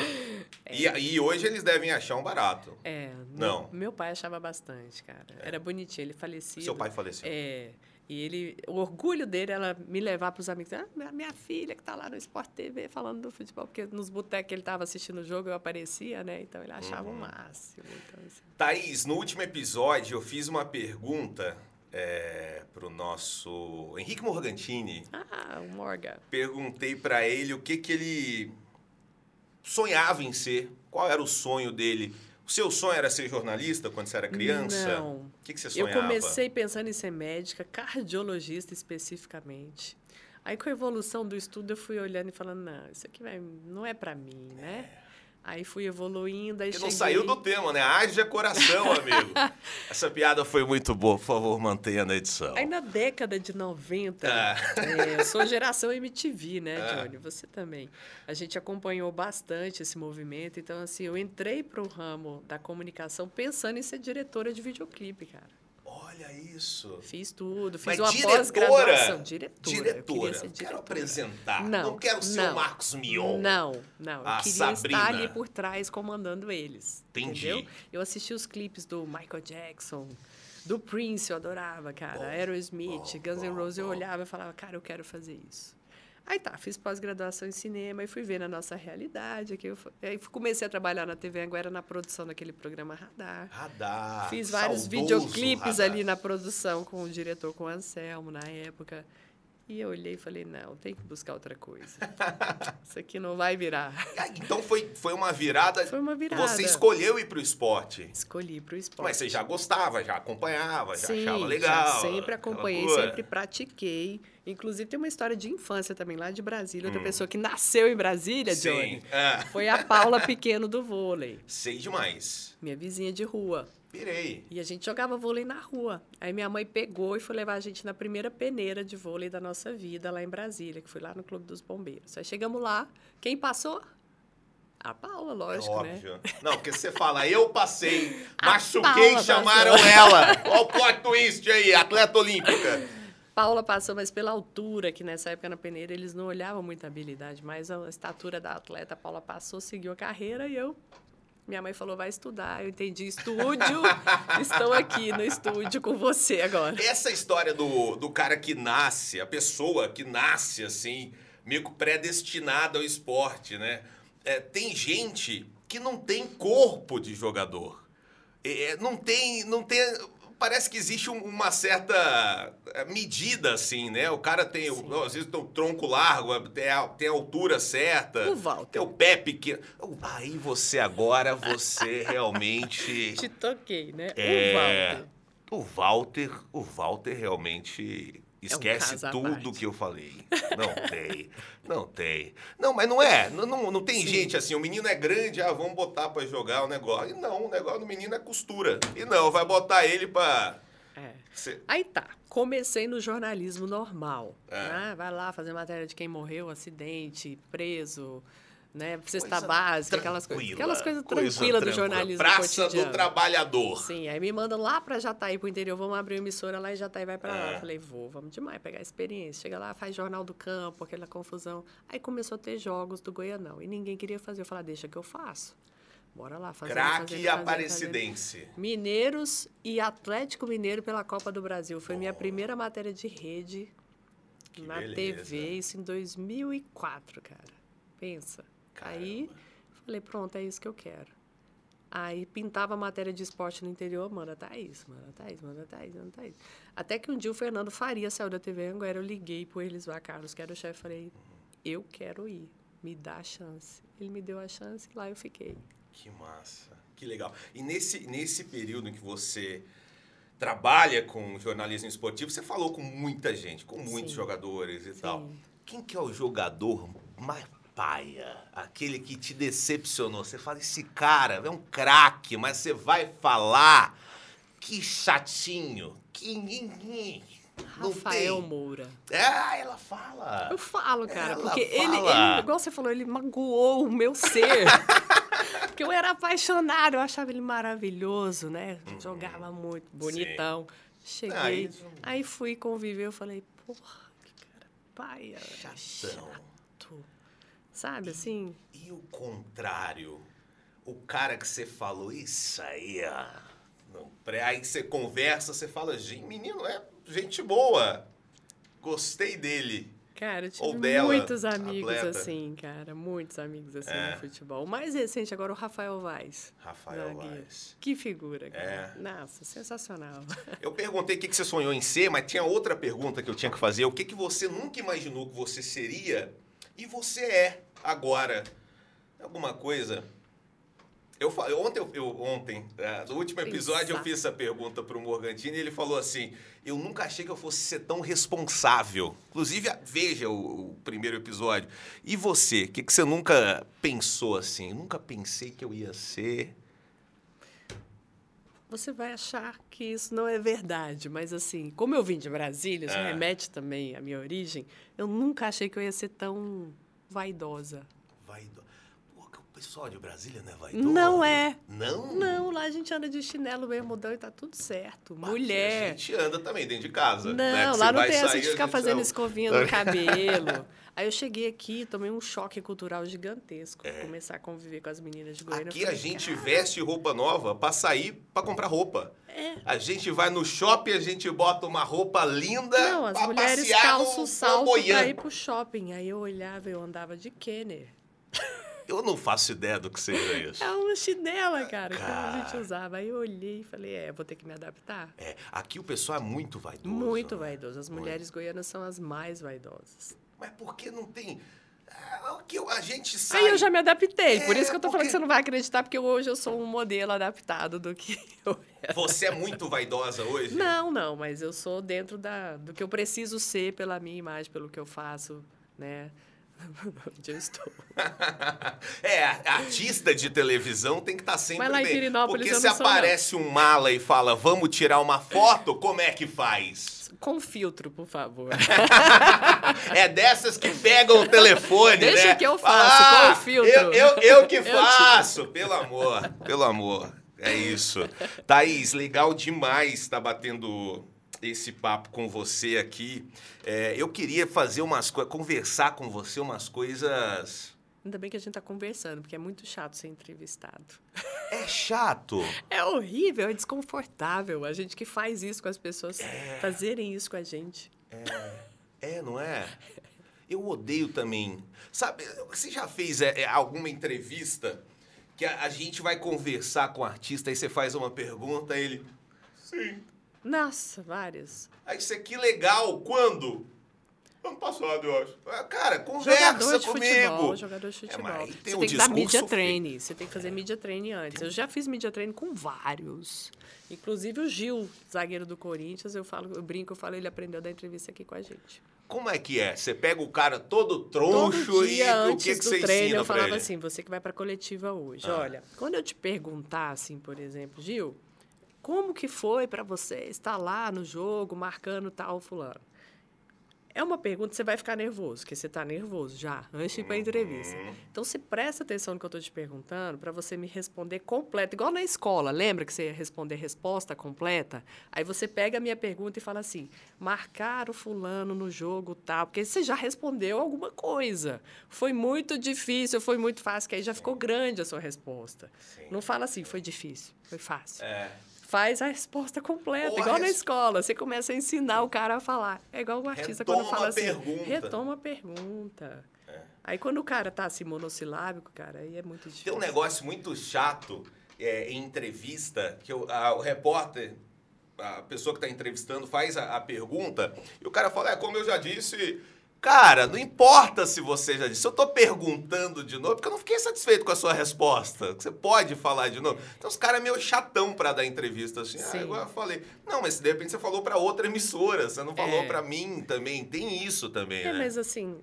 É. E, e, hoje eles devem achar um barato. É. Não. Meu, meu pai achava bastante, cara. É. Era bonitinho. Ele faleceu. Seu pai faleceu? É. E ele, o orgulho dele era me levar para os amigos. Ah, minha filha que está lá no Sport TV falando do futebol, porque nos botecos ele estava assistindo o jogo, eu aparecia, né? Então ele achava uhum. o máximo. Então, assim. Thaís, no último episódio eu fiz uma pergunta é, para o nosso Henrique Morgantini. Ah, o Morgan. Perguntei para ele o que, que ele sonhava em ser, qual era o sonho dele o seu sonho era ser jornalista quando você era criança? Não. O que, que você sonhava? Eu comecei pensando em ser médica, cardiologista especificamente. Aí, com a evolução do estudo, eu fui olhando e falando, não, isso aqui vai, não é para mim, né? É. Aí fui evoluindo, aí que cheguei... não saiu do tema, né? Haja coração, amigo. Essa piada foi muito boa, por favor, mantenha na edição. Aí na década de 90, ah. é, eu sou geração MTV, né, ah. Johnny? Você também. A gente acompanhou bastante esse movimento, então assim, eu entrei para o ramo da comunicação pensando em ser diretora de videoclipe, cara. Olha isso. Fiz tudo, fiz Mas uma pós-graduação. Diretora. Diretora. Eu diretora. quero apresentar. Não, não quero ser não, o Marcos Mion. Não, não. Eu queria Sabrina. estar ali por trás comandando eles. Entendi. Entendeu? Eu assisti os clipes do Michael Jackson, do Prince, eu adorava, cara. Bom, Aerosmith, bom, Guns N' Roses, eu olhava e falava, cara, eu quero fazer isso. Aí tá, fiz pós-graduação em cinema e fui ver na nossa realidade. Aqui eu, aí comecei a trabalhar na TV Anguera na produção daquele programa Radar. Radar. Fiz vários videoclipes ali na produção com o diretor, com o Anselmo, na época. E eu olhei e falei, não, tem que buscar outra coisa. Isso aqui não vai virar. Então foi, foi uma virada. Foi uma virada. Você escolheu ir para o esporte. Escolhi para o esporte. Mas você já gostava, já acompanhava, já Sim, achava legal. Já sempre acompanhei, sempre pratiquei. Inclusive, tem uma história de infância também lá de Brasília. Outra hum. pessoa que nasceu em Brasília, Sim. Johnny, é. foi a Paula Pequeno do vôlei. Sei demais. Minha vizinha de rua. Pirei. E a gente jogava vôlei na rua. Aí minha mãe pegou e foi levar a gente na primeira peneira de vôlei da nossa vida, lá em Brasília, que foi lá no Clube dos Bombeiros. Aí chegamos lá, quem passou? A Paula, lógico, é óbvio. né? Não, porque você fala, eu passei, machuquei e chamaram passou. ela. Olha o plot twist aí, atleta olímpica. Paula passou, mas pela altura, que nessa época na peneira eles não olhavam muita habilidade, mas a estatura da atleta, a Paula passou, seguiu a carreira e eu. Minha mãe falou, vai estudar. Eu entendi estúdio, estou aqui no estúdio com você agora. Essa história do, do cara que nasce, a pessoa que nasce assim, meio predestinada ao esporte, né? É, tem gente que não tem corpo de jogador. É, não tem, não tem parece que existe um- uma certa eh, medida, assim, né? O cara tem, o- às vezes tem o tronco largo, tem a, tem a altura certa. O Walter. Tem o pé pequeno. Aí você agora, você realmente... Te toquei, né? É, O Walter. o Walter, o Walter realmente esquece caso à tudo que eu falei. Não tem, não tem. Não, mas não é, não, não, não tem Sim. gente assim, o menino é grande, ah, vamos botar pra jogar o negócio. E não, o negócio do menino é costura. E não, vai botar ele pra... É. Cê- Aí tá, comecei no jornalismo normal. É. né? Vai lá fazer matéria de quem morreu, acidente, preso, né? Cesta Coisa básica, aquelas coisas. Aquelas coisas coisa tranquilas do tranquila. jornalismo Praça cotidiano. do Trabalhador. Sim, aí me mandam lá pra Jataí, pro interior, vamos abrir uma emissora lá em Jataí, vai pra lá. É. Eu falei, vou, vamos demais, pegar experiência. Chega lá, faz Jornal do Campo, aquela confusão. Aí começou a ter jogos do Goianão, e ninguém queria fazer. Eu falei, ah, deixa que eu faço. Bora lá, fazer. Craque aparecidense. Mineiros e Atlético Mineiro pela Copa do Brasil. Foi minha primeira matéria de rede Que na beleza. TV, isso em 2004, cara. Pensa. Aí falei, pronto, é isso que eu quero. Aí pintava a matéria de esporte no interior, manda Thaís, manda Thaís, manda Thaís, manda Thaís. Até que um dia o Fernando Faria saiu da TV Anguera, eu liguei pro Elisvar Carlos, que era o chefe, falei, eu quero ir, me dá a chance. Ele me deu a chance e lá eu fiquei. Que massa, que legal. E nesse, nesse período em que você trabalha com jornalismo esportivo, você falou com muita gente, com muitos Sim. jogadores e tal. Sim. Quem que é o jogador mais paia? Aquele que te decepcionou? Você fala, esse cara é um craque, mas você vai falar, que chatinho, que... Rafael. Moura. É, ela fala. Eu falo, cara, Ela porque ele, ele, igual você falou, ele magoou o meu ser. porque eu era apaixonada, eu achava ele maravilhoso, né? Jogava muito, bonitão. Cheguei, Ah, isso- aí fui conviver, eu falei, porra, que cara paia. Chatão. Chato. Sabe, assim? E o contrário? O cara que você falou, isso aí, ó. Não, aí você conversa, você fala, "Gente, menino, é gente boa. Gostei dele. Cara, eu Ou tive dela, muitos amigos atleta. assim, cara. Muitos amigos assim É. no futebol. O mais recente agora, o Rafael Vaz. Rafael. Vaz. Que figura, cara. É. Nossa, sensacional. Eu perguntei o que você sonhou em ser, mas tinha outra pergunta que eu tinha que fazer. O que você nunca imaginou que você seria e você é agora? Alguma coisa? Eu falei, ontem, eu, eu- ontem é, no último episódio, eu fiz essa pergunta pro Morgantini e ele falou assim: Eu nunca achei que eu fosse ser tão responsável. Inclusive, veja o, o primeiro episódio. E você? O que, que você nunca pensou assim? Nunca pensei que eu ia ser. Você vai achar que isso não é verdade, mas assim, como eu vim de Brasília, isso É. remete também à minha origem, eu nunca achei que eu ia ser tão vaidosa. Vaido... Pô, que o pessoal de Brasília não é vaidoso? Não é. Não? Não, lá a gente anda de chinelo, bermudão e tá tudo certo. Aqui A Gente anda também dentro de casa. Não, né? Lá não tem essa de ficar fazendo não- escovinha no cabelo. Aí eu cheguei aqui, tomei um choque cultural gigantesco. Começar a conviver com as meninas de Goiânia. É. Aqui eu a falei, gente "Cara, veste roupa nova pra sair pra comprar roupa. É. A gente vai no shopping, a gente bota uma roupa linda Não, as mulheres calçam o salto pra ir pro shopping. Aí eu olhava, eu andava de Kenner. Eu não faço ideia do que seja isso. É uma chinela, cara, que a Cara. gente usava. Aí eu olhei e falei, é, vou ter que me adaptar. É, aqui o pessoal é muito vaidoso. Muito né? vaidoso. As mulheres goianas são as mais vaidosas. Mas por que não tem... É, o que a gente sai... Aí eu já me adaptei. Por É, isso que eu tô falando porque- que você não vai acreditar, porque hoje eu sou um modelo adaptado do que eu era. Você é muito vaidosa hoje? Não, não, mas eu sou dentro da, do que eu preciso ser pela minha imagem, pelo que eu faço, né? Onde eu estou. É, artista de televisão tem que estar sempre Mas lá em bem. Porque se sou, não. aparece um mala e fala, vamos tirar uma foto, como é que faz? Com filtro, por favor. É dessas que pegam o telefone, Deixa né? que eu faço, "Ah, com filtro." Eu, eu, eu que Eu faço, pelo amor, pelo amor. É isso. Thaís, legal demais estar batendo esse papo com você aqui. É, eu queria fazer umas coisas, conversar com você umas coisas... Ainda bem que a gente tá conversando, porque é muito chato ser entrevistado. É chato. É horrível, é desconfortável. A gente que faz isso com as pessoas, fazerem isso com a gente. É, não é? Eu odeio também. Sabe, você já fez é, é, alguma entrevista que a, a gente vai conversar com o artista, aí você faz uma pergunta, aí ele. Sim. Nossa, várias. Aí você, que legal, quando? Ano passado, eu acho. Ah, Cara, conversa Jogador de comigo. futebol, jogador de É, futebol. aí tem você um tem que dar feio. training. Você tem que fazer media training antes. Eu já fiz media training com vários. Inclusive o Gil, zagueiro do Corinthians, eu falo, eu brinco, eu falo, ele aprendeu a dar entrevista aqui com a gente. Como é que é? Você pega o cara todo troncho Todo dia e o antes que, que do você treino ensina eu falava assim, você que vai para coletiva hoje, Ah. olha, quando eu te perguntar assim, por exemplo, Gil, como que foi para você estar lá no jogo marcando tal fulano? É uma pergunta que você vai ficar nervoso, porque você está nervoso já, antes de ir para a entrevista. Uhum. Então, você presta atenção no que eu estou te perguntando para você me responder completo. Igual na escola, lembra que você ia responder resposta completa? Aí você pega a minha pergunta e fala assim, marcar o fulano no jogo tal, porque você já respondeu alguma coisa. Foi muito difícil, foi muito fácil, que aí já ficou grande a sua resposta. Sim. Não fala assim, foi difícil, foi fácil É. faz a resposta completa, Ou igual na res- escola. Você começa a ensinar o cara a falar. É igual o artista Retoma quando fala assim. pergunta. Retoma a pergunta. É. Aí quando o cara tá assim monossilábico, cara, aí é muito difícil. Tem um negócio muito chato é, em entrevista, que o, a- o repórter, a pessoa que está entrevistando, faz a, a pergunta, e o cara fala, é, como eu já disse, cara, não importa se você já disse, eu tô perguntando de novo, porque eu não fiquei satisfeito com a sua resposta. Você pode falar de novo. Então os caras é meio chatão para dar entrevista, assim, ah, Sim. agora eu falei. Não, mas de repente você falou para outra emissora, você não falou É. para mim também. Tem isso também, É, né? mas assim,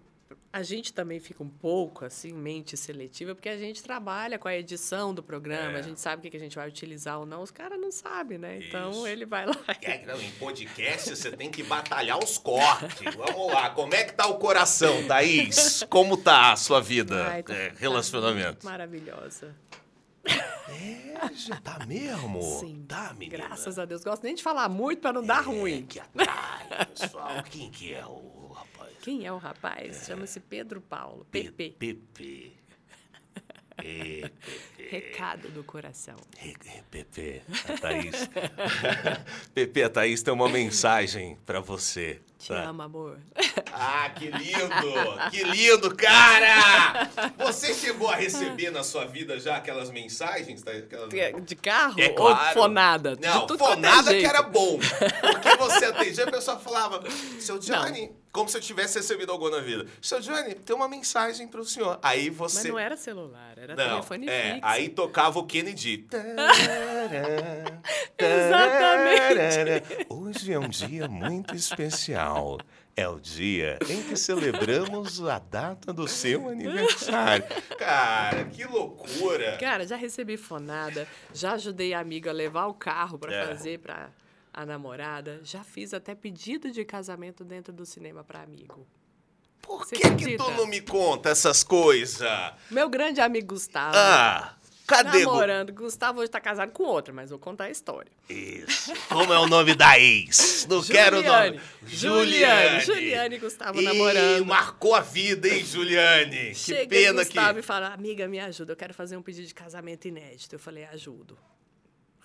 a gente também fica um pouco assim, mente seletiva, porque a gente trabalha com a edição do programa, É. a gente sabe o que que a gente vai utilizar ou não, os caras não sabem, né? Então Isso. ele vai lá. e- É, não, em podcast você tem que batalhar os cortes. Vamos lá, como é que tá o coração, Thaís? Como tá a sua vida? Ai, tá- É, tá relacionamento. Maravilhosa. É, já tá mesmo? Sim. Tá, menina? Graças a Deus. Gosto nem de falar muito para não dar ruim. Aqui atrás, pessoal. Quem que é o? Quem é o rapaz? Chama-se Pedro Paulo. PP. Pepe. É, Recado do coração. é, é, Pepe, a Thaís. Pepe, a Thaís tem uma mensagem pra você. Te tá? amo, amor. Ah, que lindo! Que lindo, cara! Você chegou a receber na sua vida já aquelas mensagens? tá? Aquelas- De carro É ou claro. fonada? Não, é fonada que jeito. era bom. Porque você atendia, a pessoa falava, seu Johnny, como se eu tivesse recebido algo na vida. Seu Johnny, tem uma mensagem pro senhor. Aí Mas você... não era celular, era Não, telefone é, fixo. aí tocava o Kennedy. Exatamente. Hoje é um dia muito especial. É o dia em que celebramos a data do seu aniversário. Cara, que loucura! Cara, já recebi fonada, já ajudei a amiga a levar o carro para É. fazer para a namorada, já fiz até pedido de casamento dentro do cinema para amigo. Por Você que, que acredita? tu não me conta essas coisas? Meu grande amigo Gustavo, Ah, cadê? Gu- namorando, Gustavo hoje tá casado com outra, mas vou contar a história. Isso. Como é o nome da ex? Não quero o nome. Juliane. Juliane e Gustavo Ih, namorando. marcou a vida, hein, Juliane? Que pena Gustavo que... e fala, amiga, me ajuda, eu quero fazer um pedido de casamento inédito. Eu falei, ajudo.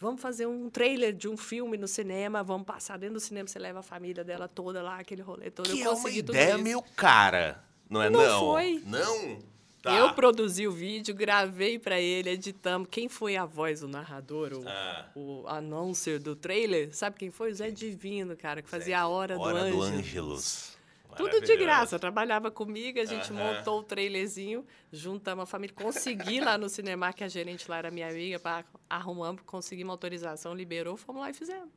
Vamos fazer um trailer de um filme no cinema, vamos passar dentro do cinema, você leva a família dela toda lá, aquele rolê todo. Que eu é uma tudo ideia isso. meio cara, não é Não não? foi. Não? Tá. Eu produzi o vídeo, gravei pra ele, editamos. Quem foi a voz, o narrador, o, Ah. o announcer do trailer? Sabe quem foi? O Zé Divino, cara, que fazia a Hora, Hora do do Ângelus. Tudo de graça. Trabalhava comigo, a gente montou o trailerzinho, juntamos a família. Consegui lá no cinema, que a gerente lá era minha amiga, pra, arrumamos, conseguimos autorização, liberou, fomos lá e fizemos.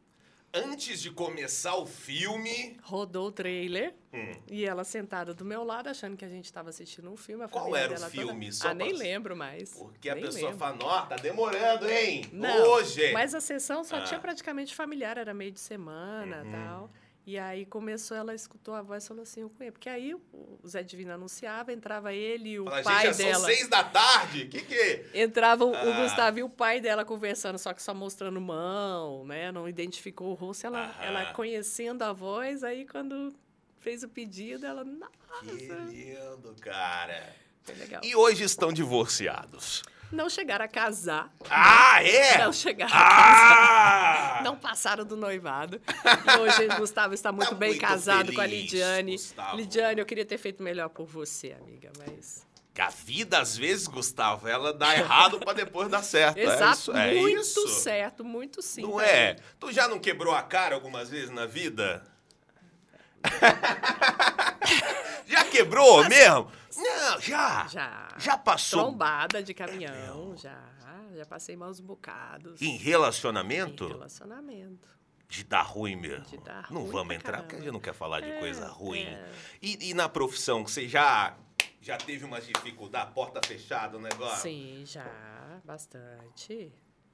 Antes de começar o filme, Rodou o trailer Hum. e ela sentada do meu lado, achando que a gente estava assistindo um filme. Qual era o filme? Toda... Só Ah, nem pra- lembro mais. porque a Nem pessoa lembro. fala, ó, tá demorando, hein? Não, Hoje. mas a sessão só Ah. tinha praticamente familiar, era meio de semana Uhum. tal. E aí começou, ela escutou a voz e falou assim, eu conheço. Porque aí o Zé Divino anunciava, entrava ele e o Fala, pai gente, dela. são seis da tarde. Que que... Entrava o- Ah. o Gustavo e o pai dela conversando, só que só mostrando mão, né? Não identificou o rosto. Ela, Aham. ela conhecendo a voz, aí quando fez o pedido, ela. Que Nossa, lindo, cara. foi legal. E hoje estão divorciados. Não chegaram a casar. Ah, é? Não chegaram a casar. Ah! Não passaram do noivado. E hoje o Gustavo está muito Tá bem muito casado com a feliz, Lidiane. Gustavo. Lidiane, eu queria ter feito melhor por você, amiga, mas Que a vida, às vezes, Gustavo, ela dá errado pra depois dar certo. Exato, é isso, é muito isso. certo, muito sim. Não também. é? Tu já não quebrou a cara algumas vezes na vida? já quebrou mesmo? Não, já. Já. Já passou Trombada de caminhão, já. Já passei maus bocados. em relacionamento? Em relacionamento. De dar ruim mesmo. De dar não ruim vamos pra entrar, porque a caramba. gente não quer falar de É, coisa ruim. é. E, e na profissão, você já, já teve umas dificuldades, porta fechada, o negócio? Sim, já, bastante.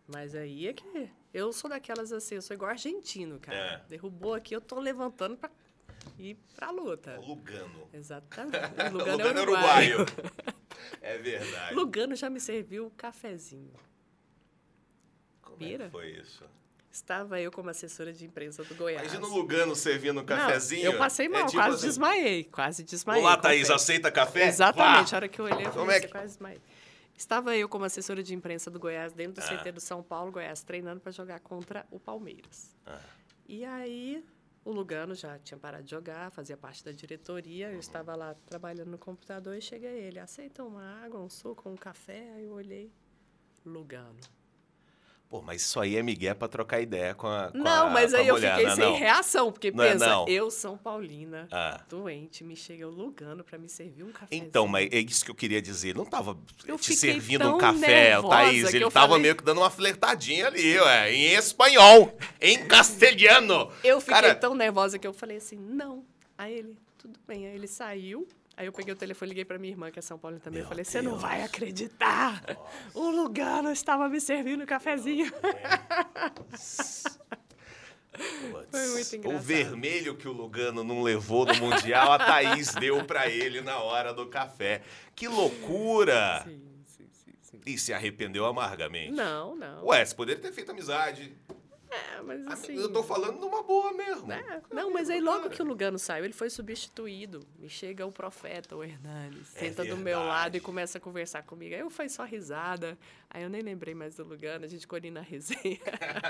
Mas aí é que eu sou daquelas assim, eu sou igual argentino, cara. É. Derrubou aqui, eu tô levantando pra ir pra luta. O Lugano. Exatamente. O Lugano, Lugano é é uruguaio. É verdade. Lugano já me serviu um cafezinho. Como é Pira? que foi isso? Estava eu como assessora de imprensa do Goiás. Imagina o Lugano servindo um cafezinho. Não, eu passei mal, É tipo quase assim, desmaiei. Quase desmaiei. Olá, Thaís, aceita café? Exatamente, a Vá. hora que eu olhei, eu falei, é "Você que- quase desmaiei. Estava eu como assessora de imprensa do Goiás, dentro do Ah. CT do São Paulo, Goiás, treinando para jogar contra o Palmeiras. Ah. E aí, o Lugano já tinha parado de jogar, fazia parte da diretoria, eu estava lá trabalhando no computador e chega ele, aceita uma água, um suco, um café? Aí eu olhei, Lugano. Pô, mas isso aí é migué pra trocar ideia com a com Não, a- mas aí eu mulher, fiquei né? sem Não. reação, porque Não é pensa, não. eu, São Paulina, Ah. doente, me chega Lugano para me servir um café. Então, mas é isso que eu queria dizer. Ele não tava Eu te servindo um café, Thaís. Ele tava falei- meio que dando uma flertadinha ali, ué, em espanhol, em castelhano. Eu fiquei Cara, tão nervosa que eu falei assim, não. Aí ele, tudo bem. Aí ele saiu. Aí eu peguei o telefone e liguei pra minha irmã, que é São Paulo também. Meu eu falei, você não vai acreditar. O Lugano estava me servindo um cafezinho. Foi muito O engraçado. vermelho que o Lugano não levou no Mundial, a Thaís deu pra ele na hora do café. Que loucura! Sim, sim, sim, sim. E se arrependeu amargamente. Não, não. Ué, você poderia ter feito amizade. É, mas assim... Eu tô falando numa boa mesmo. É, não, mas aí logo que o Lugano saiu, ele foi substituído. Me chega o profeta, o Hernanes, É senta do meu lado e começa a conversar comigo. Aí eu fui só risada. Aí eu nem lembrei mais do Lugano, a gente ficou ali na resenha.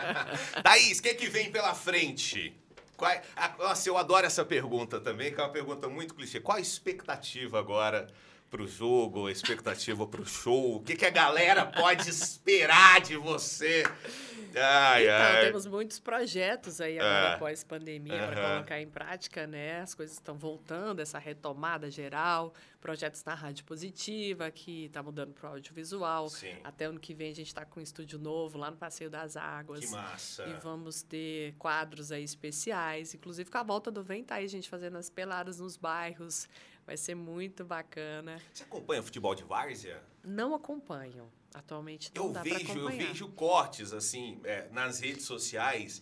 Thaís, o que, que vem pela frente? Qual é- ah, Nossa, eu adoro essa pergunta também, que é uma pergunta muito clichê. Qual a expectativa agora pro jogo, expectativa pro show? O que, que a galera pode esperar de você? Ai, Então, ai. temos muitos projetos aí agora É. após pandemia para Aham. colocar em prática, né? As coisas estão voltando, essa retomada geral, projetos na Rádio Positiva, que está mudando para o audiovisual. Sim. Até ano que vem a gente está com um estúdio novo lá no Passeio das Águas. Que massa. E vamos ter quadros aí especiais, inclusive com a volta do Vem, tá aí a gente fazendo as peladas nos bairros. Vai ser muito bacana. Você acompanha futebol de várzea? Não acompanho. Atualmente não Eu dá vejo, eu vejo cortes, assim, é, nas redes sociais.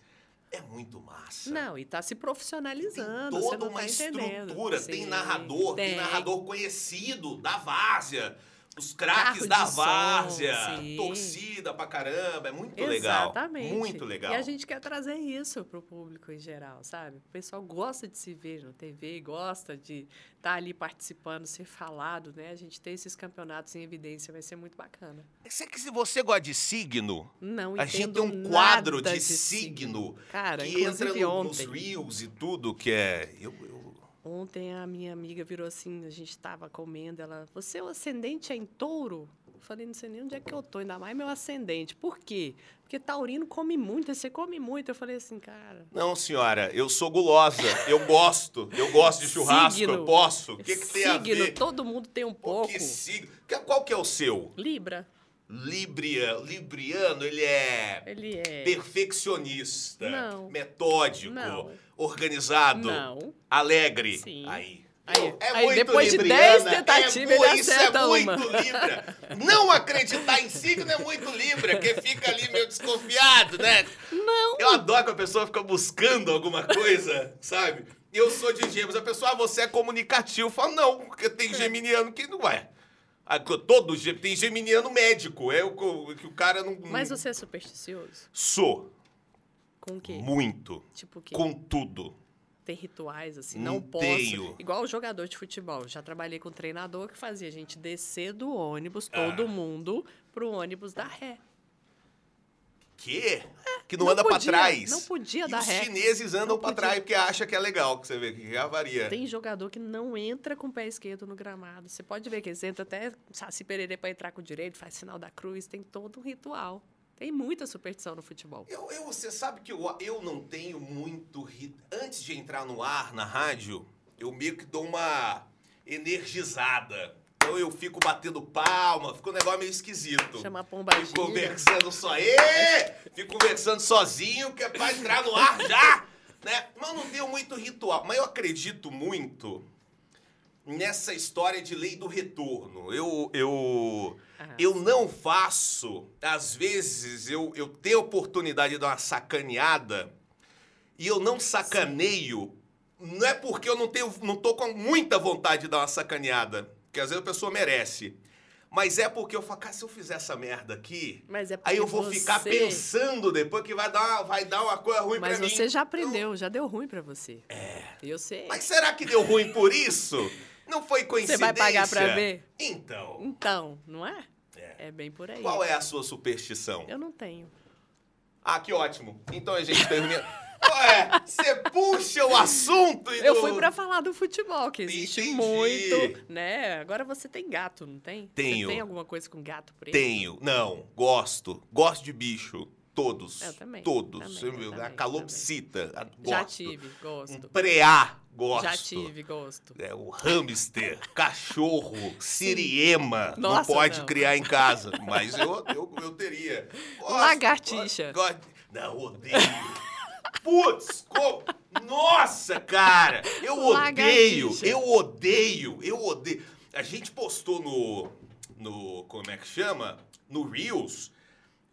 É muito massa. Não, e está se Tem profissionalizando. você toda uma tá estrutura, tem narrador, tem. tem. narrador conhecido da várzea. Os craques de da várzea, torcida pra caramba, é muito legal. Exatamente. Muito legal. E a gente quer trazer isso para o público em geral, sabe? O pessoal gosta de se ver na TV, gosta de estar ali participando, ser falado, né? A gente ter esses campeonatos em evidência vai ser muito bacana. Se, se você gosta de signo, Não a gente tem um quadro nada de signo Cara, que entra no- nos ontem. reels e tudo, que é... Eu, eu- Ontem a minha amiga virou assim, a gente estava comendo, ela, você o ascendente é em touro? Eu falei, não sei nem onde é que eu tô, ainda mais meu ascendente. Por quê? Porque taurino come muito, você come muito. Eu falei assim, cara, Não, senhora, eu sou gulosa, eu gosto, eu gosto de churrasco, Signo. eu posso. O que, que tem a signo, ver? todo mundo tem um pouco. que signo? Qual que é o seu? Libra, Libria, Libriano, ele é ele é... perfeccionista, Não. metódico, Não. Organizado, Não. alegre. Sim. Aí. Aí- é aí depois de libriana, 10 tentativas, é, ele isso acerta é muito uma. Libra. Não acreditar em signo é muito Libra, que fica ali meio desconfiado, né? Não. Eu adoro que a pessoa fica buscando alguma coisa, sabe? Eu sou de gêmeos, a pessoa, ah, você é comunicativo. Eu falo, não, porque tem geminiano que não é. Ah, Todo tem geminiano médico, é o que o cara não... Mas você é supersticioso? Sou, Com o quê? muito, Tipo o quê? com tudo. Tem rituais, assim, Não não posso. tenho. Igual o jogador de futebol. Já trabalhei com um treinador que fazia a gente descer do ônibus, todo Ah. mundo, pro ônibus da ré. Quê? Que não, não anda pra podia, trás. não podia e dar os ré. chineses andam podia. trás porque acha que é legal, que você vê que avaria. Tem jogador que não entra com o pé esquerdo no gramado. Você pode ver que eles entram até Saci Pererê para entrar com o direito, faz sinal da cruz, tem todo um ritual. Tem muita superstição no futebol. Eu, eu- você sabe que eu, eu não tenho muito rit... Antes de entrar no ar, na rádio, eu meio que dou uma energizada. Então eu fico batendo palma, fica um negócio meio esquisito. Chama a pomba Fico conversando só. Ê! Fico conversando sozinho, que é pra entrar no ar já! Né? Mas eu não tenho muito ritual. Mas eu acredito muito nessa história de lei do retorno. Eu. eu Ah, eu não faço, às vezes eu, eu tenho a oportunidade de dar uma sacaneada e eu não sacaneio, não é porque eu não tenho, não tô com muita vontade de dar uma sacaneada, que às vezes a pessoa merece, mas é porque eu falo, cara, se eu fizer essa merda aqui, Mas é aí eu vou você... ficar pensando depois que vai dar uma, vai dar uma coisa ruim Mas pra mim. você já aprendeu, já deu ruim pra você. É. Eu sei. Mas será que deu ruim por isso? Não foi coincidência? vai pagar pra ver? Então, Então, não é? É. É bem por aí. qual é a sua superstição? Eu não tenho. Ah, que ótimo. Então a gente termina. Ué, você puxa o assunto e Eu do- fui pra falar do futebol, que existe Entendi. muito, né? Agora você tem gato, não tem? Tenho. Você tem alguma coisa com gato preto? Tenho. Não, gosto. Gosto de bicho. Todos. Eu também, Todos. também, eu viu? a também, calopsita. a- Já gosto. tive, Um gosto. preá. Gosto. Já tive, gosto. É, o hamster, cachorro, siriema. não Nossa, pode não. criar em casa. Mas eu, eu, eu teria. Gosto, Lagartixa. gosto- Não, odeio. Putz, como... Nossa, cara! Eu odeio, Lagartixa. eu odeio, eu odeio. A gente postou no. no como é que chama? No Reels,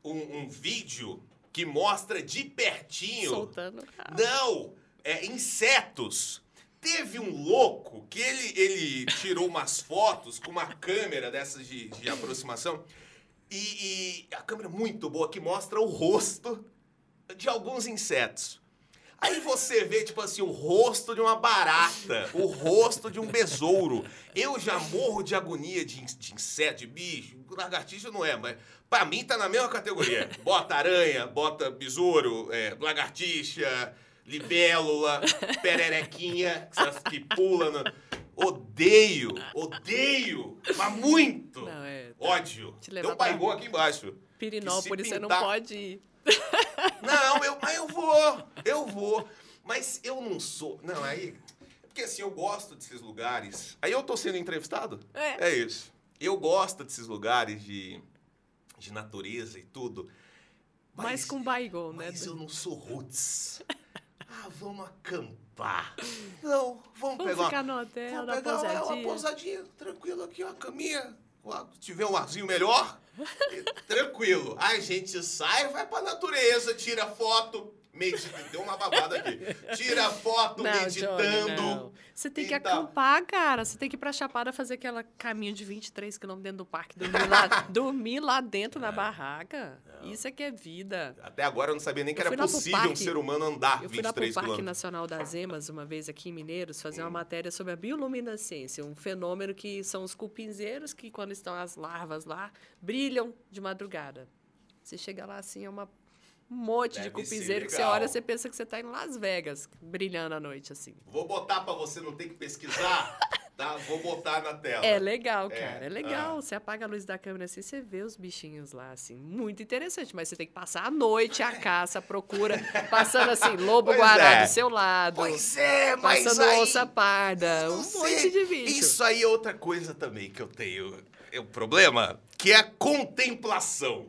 um, um vídeo que mostra de pertinho. Soltando. Não, é insetos. Teve um louco que ele, ele tirou umas fotos com uma câmera dessas de, de aproximação. E, e a câmera é muito boa que mostra o rosto de alguns insetos. Aí você vê, tipo assim, o rosto de uma barata, o rosto de um besouro. Eu já morro de agonia de, de inseto, de bicho. Lagartixa não é, mas pra mim tá na mesma categoria. Bota aranha, bota besouro, é, lagartixa, libélula, pererequinha, essas que pula. No... Odeio, odeio, mas muito. Não, é. Ódio. Te Tem um baigão aqui embaixo. Pirinópolis, você não pode ir. Não, eu, mas eu vou, eu vou. Mas eu não sou. Não, aí. Porque assim, eu gosto desses lugares. Aí eu tô sendo entrevistado? É. É isso. Eu gosto desses lugares de, de natureza e tudo. Mas com baigol, né? Mas eu não sou roots. Ah, vamos acampar. Não, vamos, Vamos pegar. ficar uma, no hotel, vamos pegar uma- uma pousadinha. pousadinha, tranquilo aqui, uma caminha. Se tiver um arzinho melhor, tranquilo. A gente sai, vai pra natureza, tira foto, medita. Deu uma babada aqui. Tira foto Não, meditando. Johnny, não. Você tem que acampar, cara. Você tem que ir pra Chapada fazer aquela caminho de 23 quilômetros dentro do parque. Dormir lá, dormir lá dentro na barraca. Isso é que é vida. Até agora eu não sabia nem que Eu era possível um parque- ser humano andar Eu fui lá pro 23 Parque quilômetros. Nacional das Emas, uma vez aqui em Mineiros, fazer uma matéria sobre a bioluminescência, um fenômeno que são os cupinzeiros que, quando estão as larvas lá, brilham de madrugada. Você chega lá assim, é uma, um monte de Deve ser cupinzeiro que você olha, você pensa que você está em Las Vegas, brilhando à noite, assim. Vou botar pra você não ter que pesquisar, tá? Vou botar na tela. É legal, É, cara. É, legal. ah. Você apaga a luz da câmera assim, você vê os bichinhos lá, assim. Muito interessante. Mas você tem que passar a noite, a caça, a procura, passando assim, lobo guará é. do seu lado. Pois é, mas Passando aí... onça parda, um sei. monte de bicho. Isso aí é outra coisa também que eu tenho. É um problema, que é a contemplação.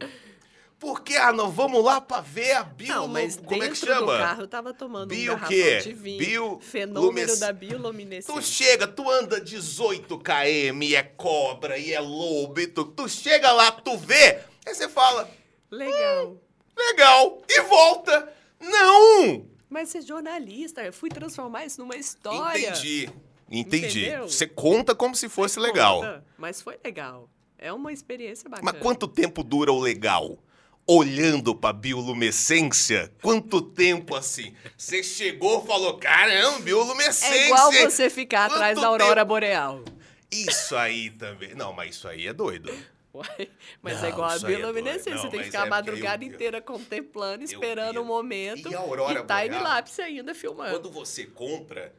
Porque, ah, não, vamos lá pra ver a bio... Não, mas como é que chama? do carro eu tava tomando Bio um garrafão quê? de vinho. Bio- Fenômeno lumes- da Tu bioluminescência. chega, tu anda 18 km e é cobra e é lobo e tu, tu chega lá, tu vê, aí você fala, Legal. legal, e volta. Não! Mas ser jornalista, eu fui transformar isso numa história. Entendi, entendi. Entendeu? Você conta como se fosse legal. Conta, Mas foi legal. É uma experiência bacana. Mas quanto tempo dura o legal? Olhando pra bioluminescência? Quanto tempo assim? Você chegou e falou, caramba, bioluminescência. É igual você ficar Quanto atrás da aurora tempo? boreal. Isso aí também. Não, mas isso aí é doido. Uai, mas Não, é igual a é bioluminescência. doido. Você tem que ficar a é madrugada porque eu- inteira contemplando, esperando o momento. E a aurora e time boreal? lapse ainda filmando. Quando você compra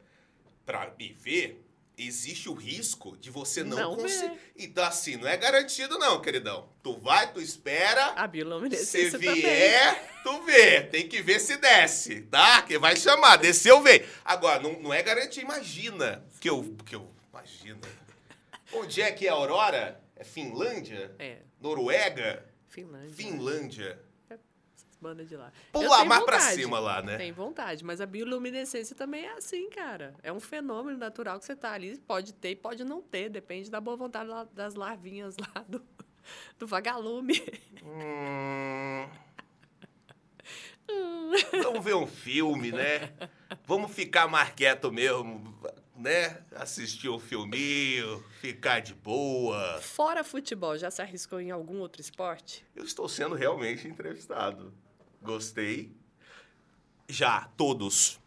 pra me ver, existe o risco de você não, Não conseguir. Então, assim, não é garantido, não, queridão. Tu vai, tu espera. A Se também. vier, tu vê. Tem que ver se desce, tá? Que vai chamar. Desceu, vem. Agora, não, não é garantia. Imagina que eu, que eu... Imagina. Onde é que é a Aurora? É Finlândia? É, Noruega? Finlândia. Finlândia. Bandas de lá. Pula Eu tenho mais pra vontade. cima lá, né? Tem vontade, mas a bioluminescência também é assim, cara. É um fenômeno natural que você tá ali, pode ter e pode não ter, depende da boa vontade das larvinhas lá do, do vagalume. Hum... Vamos ver um filme, né? Vamos ficar mais quieto mesmo, né? Assistir um filminho, ficar de boa. Fora futebol, já se arriscou em algum outro esporte? Eu estou sendo realmente entrevistado. Gostei. Já, todos.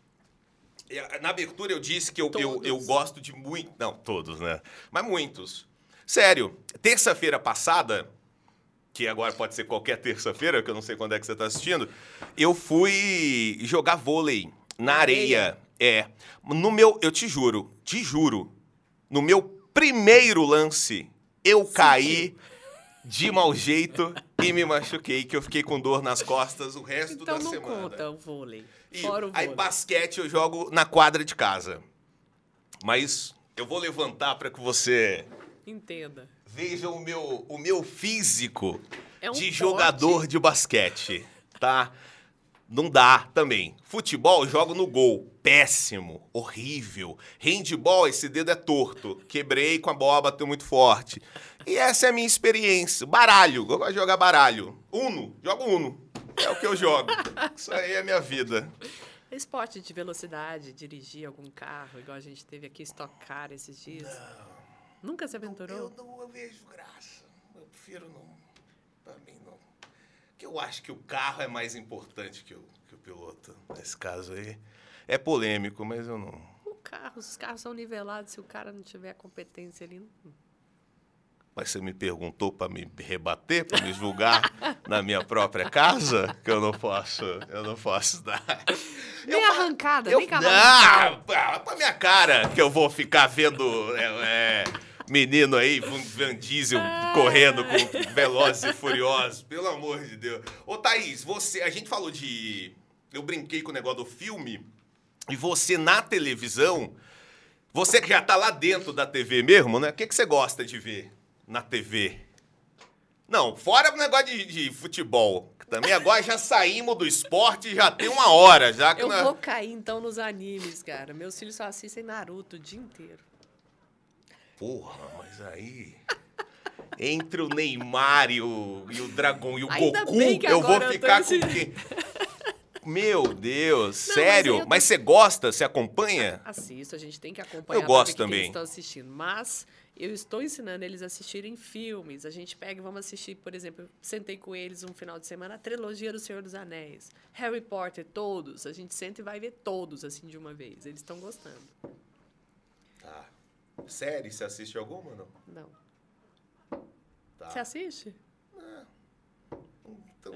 E, a- Na abertura eu disse que eu, eu, eu gosto de muito. Não, todos, né? Mas muitos. Sério, terça-feira passada, que agora pode ser qualquer terça-feira, que eu não sei quando é que você está assistindo, eu fui jogar vôlei na areia. É. No meu, eu te juro, te juro, no meu primeiro lance, eu caí de mau jeito e me machuquei, que eu fiquei com dor nas costas o resto Então da não semana. conta o vôlei. E Fora o aí vôlei. basquete eu jogo na quadra de casa. Mas eu vou levantar para que você Entenda. veja o meu, o meu físico É um de porte. jogador de basquete, tá? Não dá também. Futebol, eu jogo no gol. Péssimo, horrível. Handball, esse dedo é torto. Quebrei com a bola, bateu muito forte. E essa é a minha experiência. Baralho, eu gosto de jogar baralho. Uno, jogo Uno. É o que eu jogo. Isso aí é a minha vida. Esporte de velocidade, dirigir algum carro, igual a gente teve aqui, Stock Car esses dias. Nunca se aventurou? Eu não eu vejo graça. Eu prefiro não. Pra mim, não. Porque eu acho que o carro é mais importante que o, que o piloto. Nesse caso aí. É polêmico, mas eu não. O carro, os carros são nivelados, se o cara não tiver competência ali. não- Mas você me perguntou pra me rebater, pra me julgar na minha própria casa? Que eu não posso. Eu não posso dar. Nem fa- arrancada, Eu, nem cavalo. pra, pra minha cara, que eu vou ficar vendo é, é, menino aí, Van Diesel, correndo com Velozes e Furiosos. Pelo amor de Deus. Ô, Thaís, você, a gente falou de... Eu brinquei com o negócio do filme. E você, na televisão, você que já tá lá dentro da TV mesmo, né? O que, que você gosta de ver na TV? Não, fora o negócio de, de futebol. Também agora já saímos do esporte já tem uma hora, já que Eu vou cair então nos animes, cara. Meus filhos só assistem Naruto o dia inteiro. Porra, mas aí. Entre o Neymar e o, e o Dragão e o Ainda Goku, eu vou agora eu ficar com quem? Meu Deus, Não, sério? mas Mas, você gosta? Você acompanha? Assisto, a gente tem que acompanhar Eu gosto o que também. eles estão assistindo. Mas eu estou ensinando eles a assistirem filmes. A gente pega e vamos assistir, por exemplo, eu sentei com eles um final de semana, a trilogia do Senhor dos Anéis, Harry Potter, todos. A gente senta e vai ver todos, assim, de uma vez. Eles estão gostando. Tá. Série, você assiste alguma não? Não. Tá. Você assiste? Então,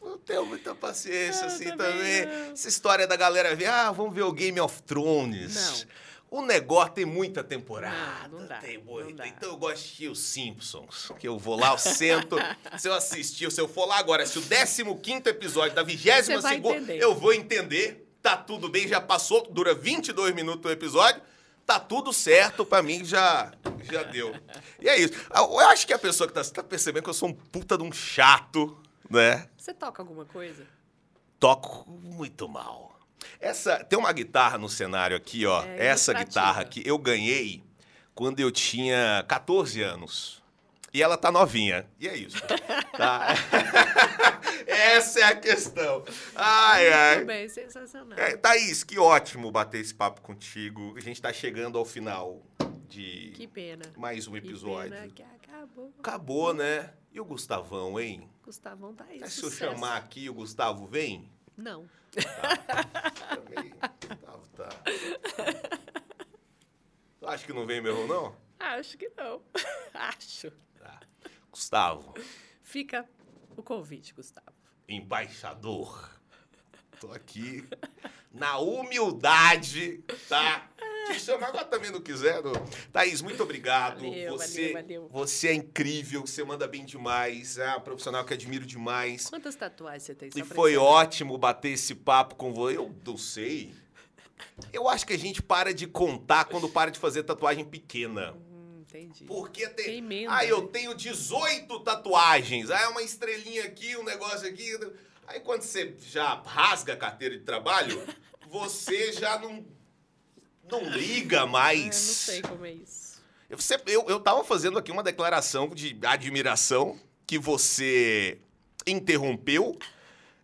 não tenho muita paciência assim também também. não. Essa história da galera ver, ah, vamos ver o Game of Thrones. O negócio tem muita temporada. Não, não dá, tem não muita. dá. Então eu gosto de assistir os Simpsons. Que eu vou lá, eu sento. se eu assistir, se eu for lá agora, se o 15 episódio da 22 Você vai segunda, eu vou entender. Tá tudo bem, já passou, dura 22 minutos o episódio. Tá tudo certo, pra mim já, já deu. E é isso. Eu acho que a pessoa que tá, tá percebendo que eu sou um puta de um chato, né? Você toca alguma coisa? Toco muito mal. Essa tem uma guitarra no cenário aqui, ó. É Essa guitarra aqui eu ganhei quando eu tinha 14 anos. E ela tá novinha. E é isso. Tá? Essa é a questão. Ai, ai. Muito bem, sensacional. É, Thaís, que ótimo bater esse papo contigo. A gente tá chegando ao final de Que pena. mais um Que episódio. pena que acabou. Acabou, né? E o Gustavão, hein? Gustavão tá aí. Se eu chamar aqui, o Gustavo vem? Não. Também. Gustavo tá. Tu acha que não vem mesmo, não? Acho que não. Acho. Tá. Gustavo, Fica o convite, Gustavo. embaixador, tô aqui na humildade, tá? Te chamar agora também não quiser. Não. Thaís, muito obrigado. Valeu, você, valeu, valeu. você é incrível, você manda bem demais. É uma profissional que admiro demais. Quantas tatuagens você tem? E Só foi ótimo bater esse papo com você. Eu não sei. Eu acho que a gente para de contar quando para de fazer tatuagem pequena. Hum, entendi. Porque tem. Tem ah, eu né? tenho 18 tatuagens. Ah, é uma estrelinha aqui, um negócio aqui. Aí quando você já rasga a carteira de trabalho, você já não. Não liga mais. eu não sei como é isso. Eu, você- eu, eu tava fazendo aqui uma declaração de admiração que você interrompeu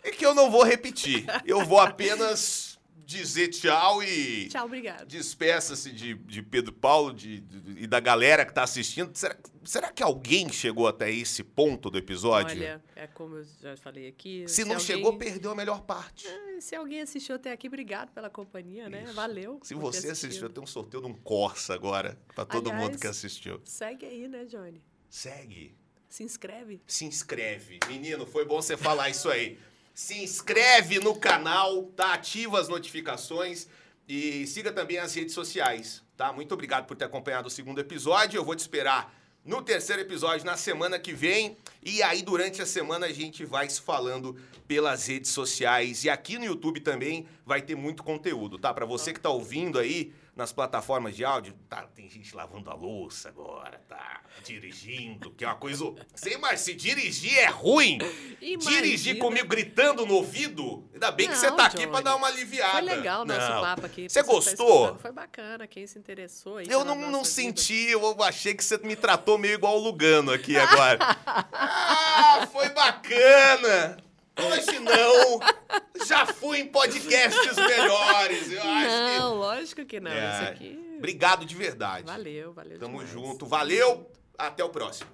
e que eu não vou repetir. Eu vou apenas dizer tchau e Tchau, obrigado. despeça-se de, de Pedro Paulo de- de- e da galera que tá assistindo. Será, será que alguém chegou até esse ponto do episódio? Olha, é como eu já falei aqui. Se não alguém- chegou, perdeu a melhor parte. Ah, Se alguém assistiu até aqui, obrigado pela companhia, né? Isso. Valeu. Se você assistiu, tem um sorteio de um Corsa agora pra todo mundo Aliás, que assistiu. Segue aí, né, Johnny? Segue. Se inscreve. se inscreve. Menino, foi bom você falar isso aí. Se inscreve no canal, tá? Ativa as notificações e siga também as redes sociais, tá? Muito obrigado por ter acompanhado o segundo episódio. Eu vou te esperar no terceiro episódio na semana que vem. E aí, durante a semana, a gente vai se falando pelas redes sociais. E aqui no YouTube também vai ter muito conteúdo, tá? Pra você que tá ouvindo aí nas plataformas de áudio, tá? Tem gente lavando a louça agora, tá? Dirigindo, que é uma coisa. Sei, mas se dirigir é ruim. Imagina. Dirigir comigo gritando no ouvido, ainda bem que você Não, tá aqui pra dar uma aliviada. Foi legal o nosso Não. papo aqui. Você tá gostou? escutando. Foi bacana. Quem se interessou aí. Eu não, não vida. senti, eu achei que você me tratou meio igual o Lugano aqui agora. ah, foi bacana! Hoje não! Já fui em podcasts melhores, eu acho Não, lógico que não. É. Isso aqui. que. Obrigado de verdade. Valeu, valeu. Tamo demais. junto. Valeu, até o próximo.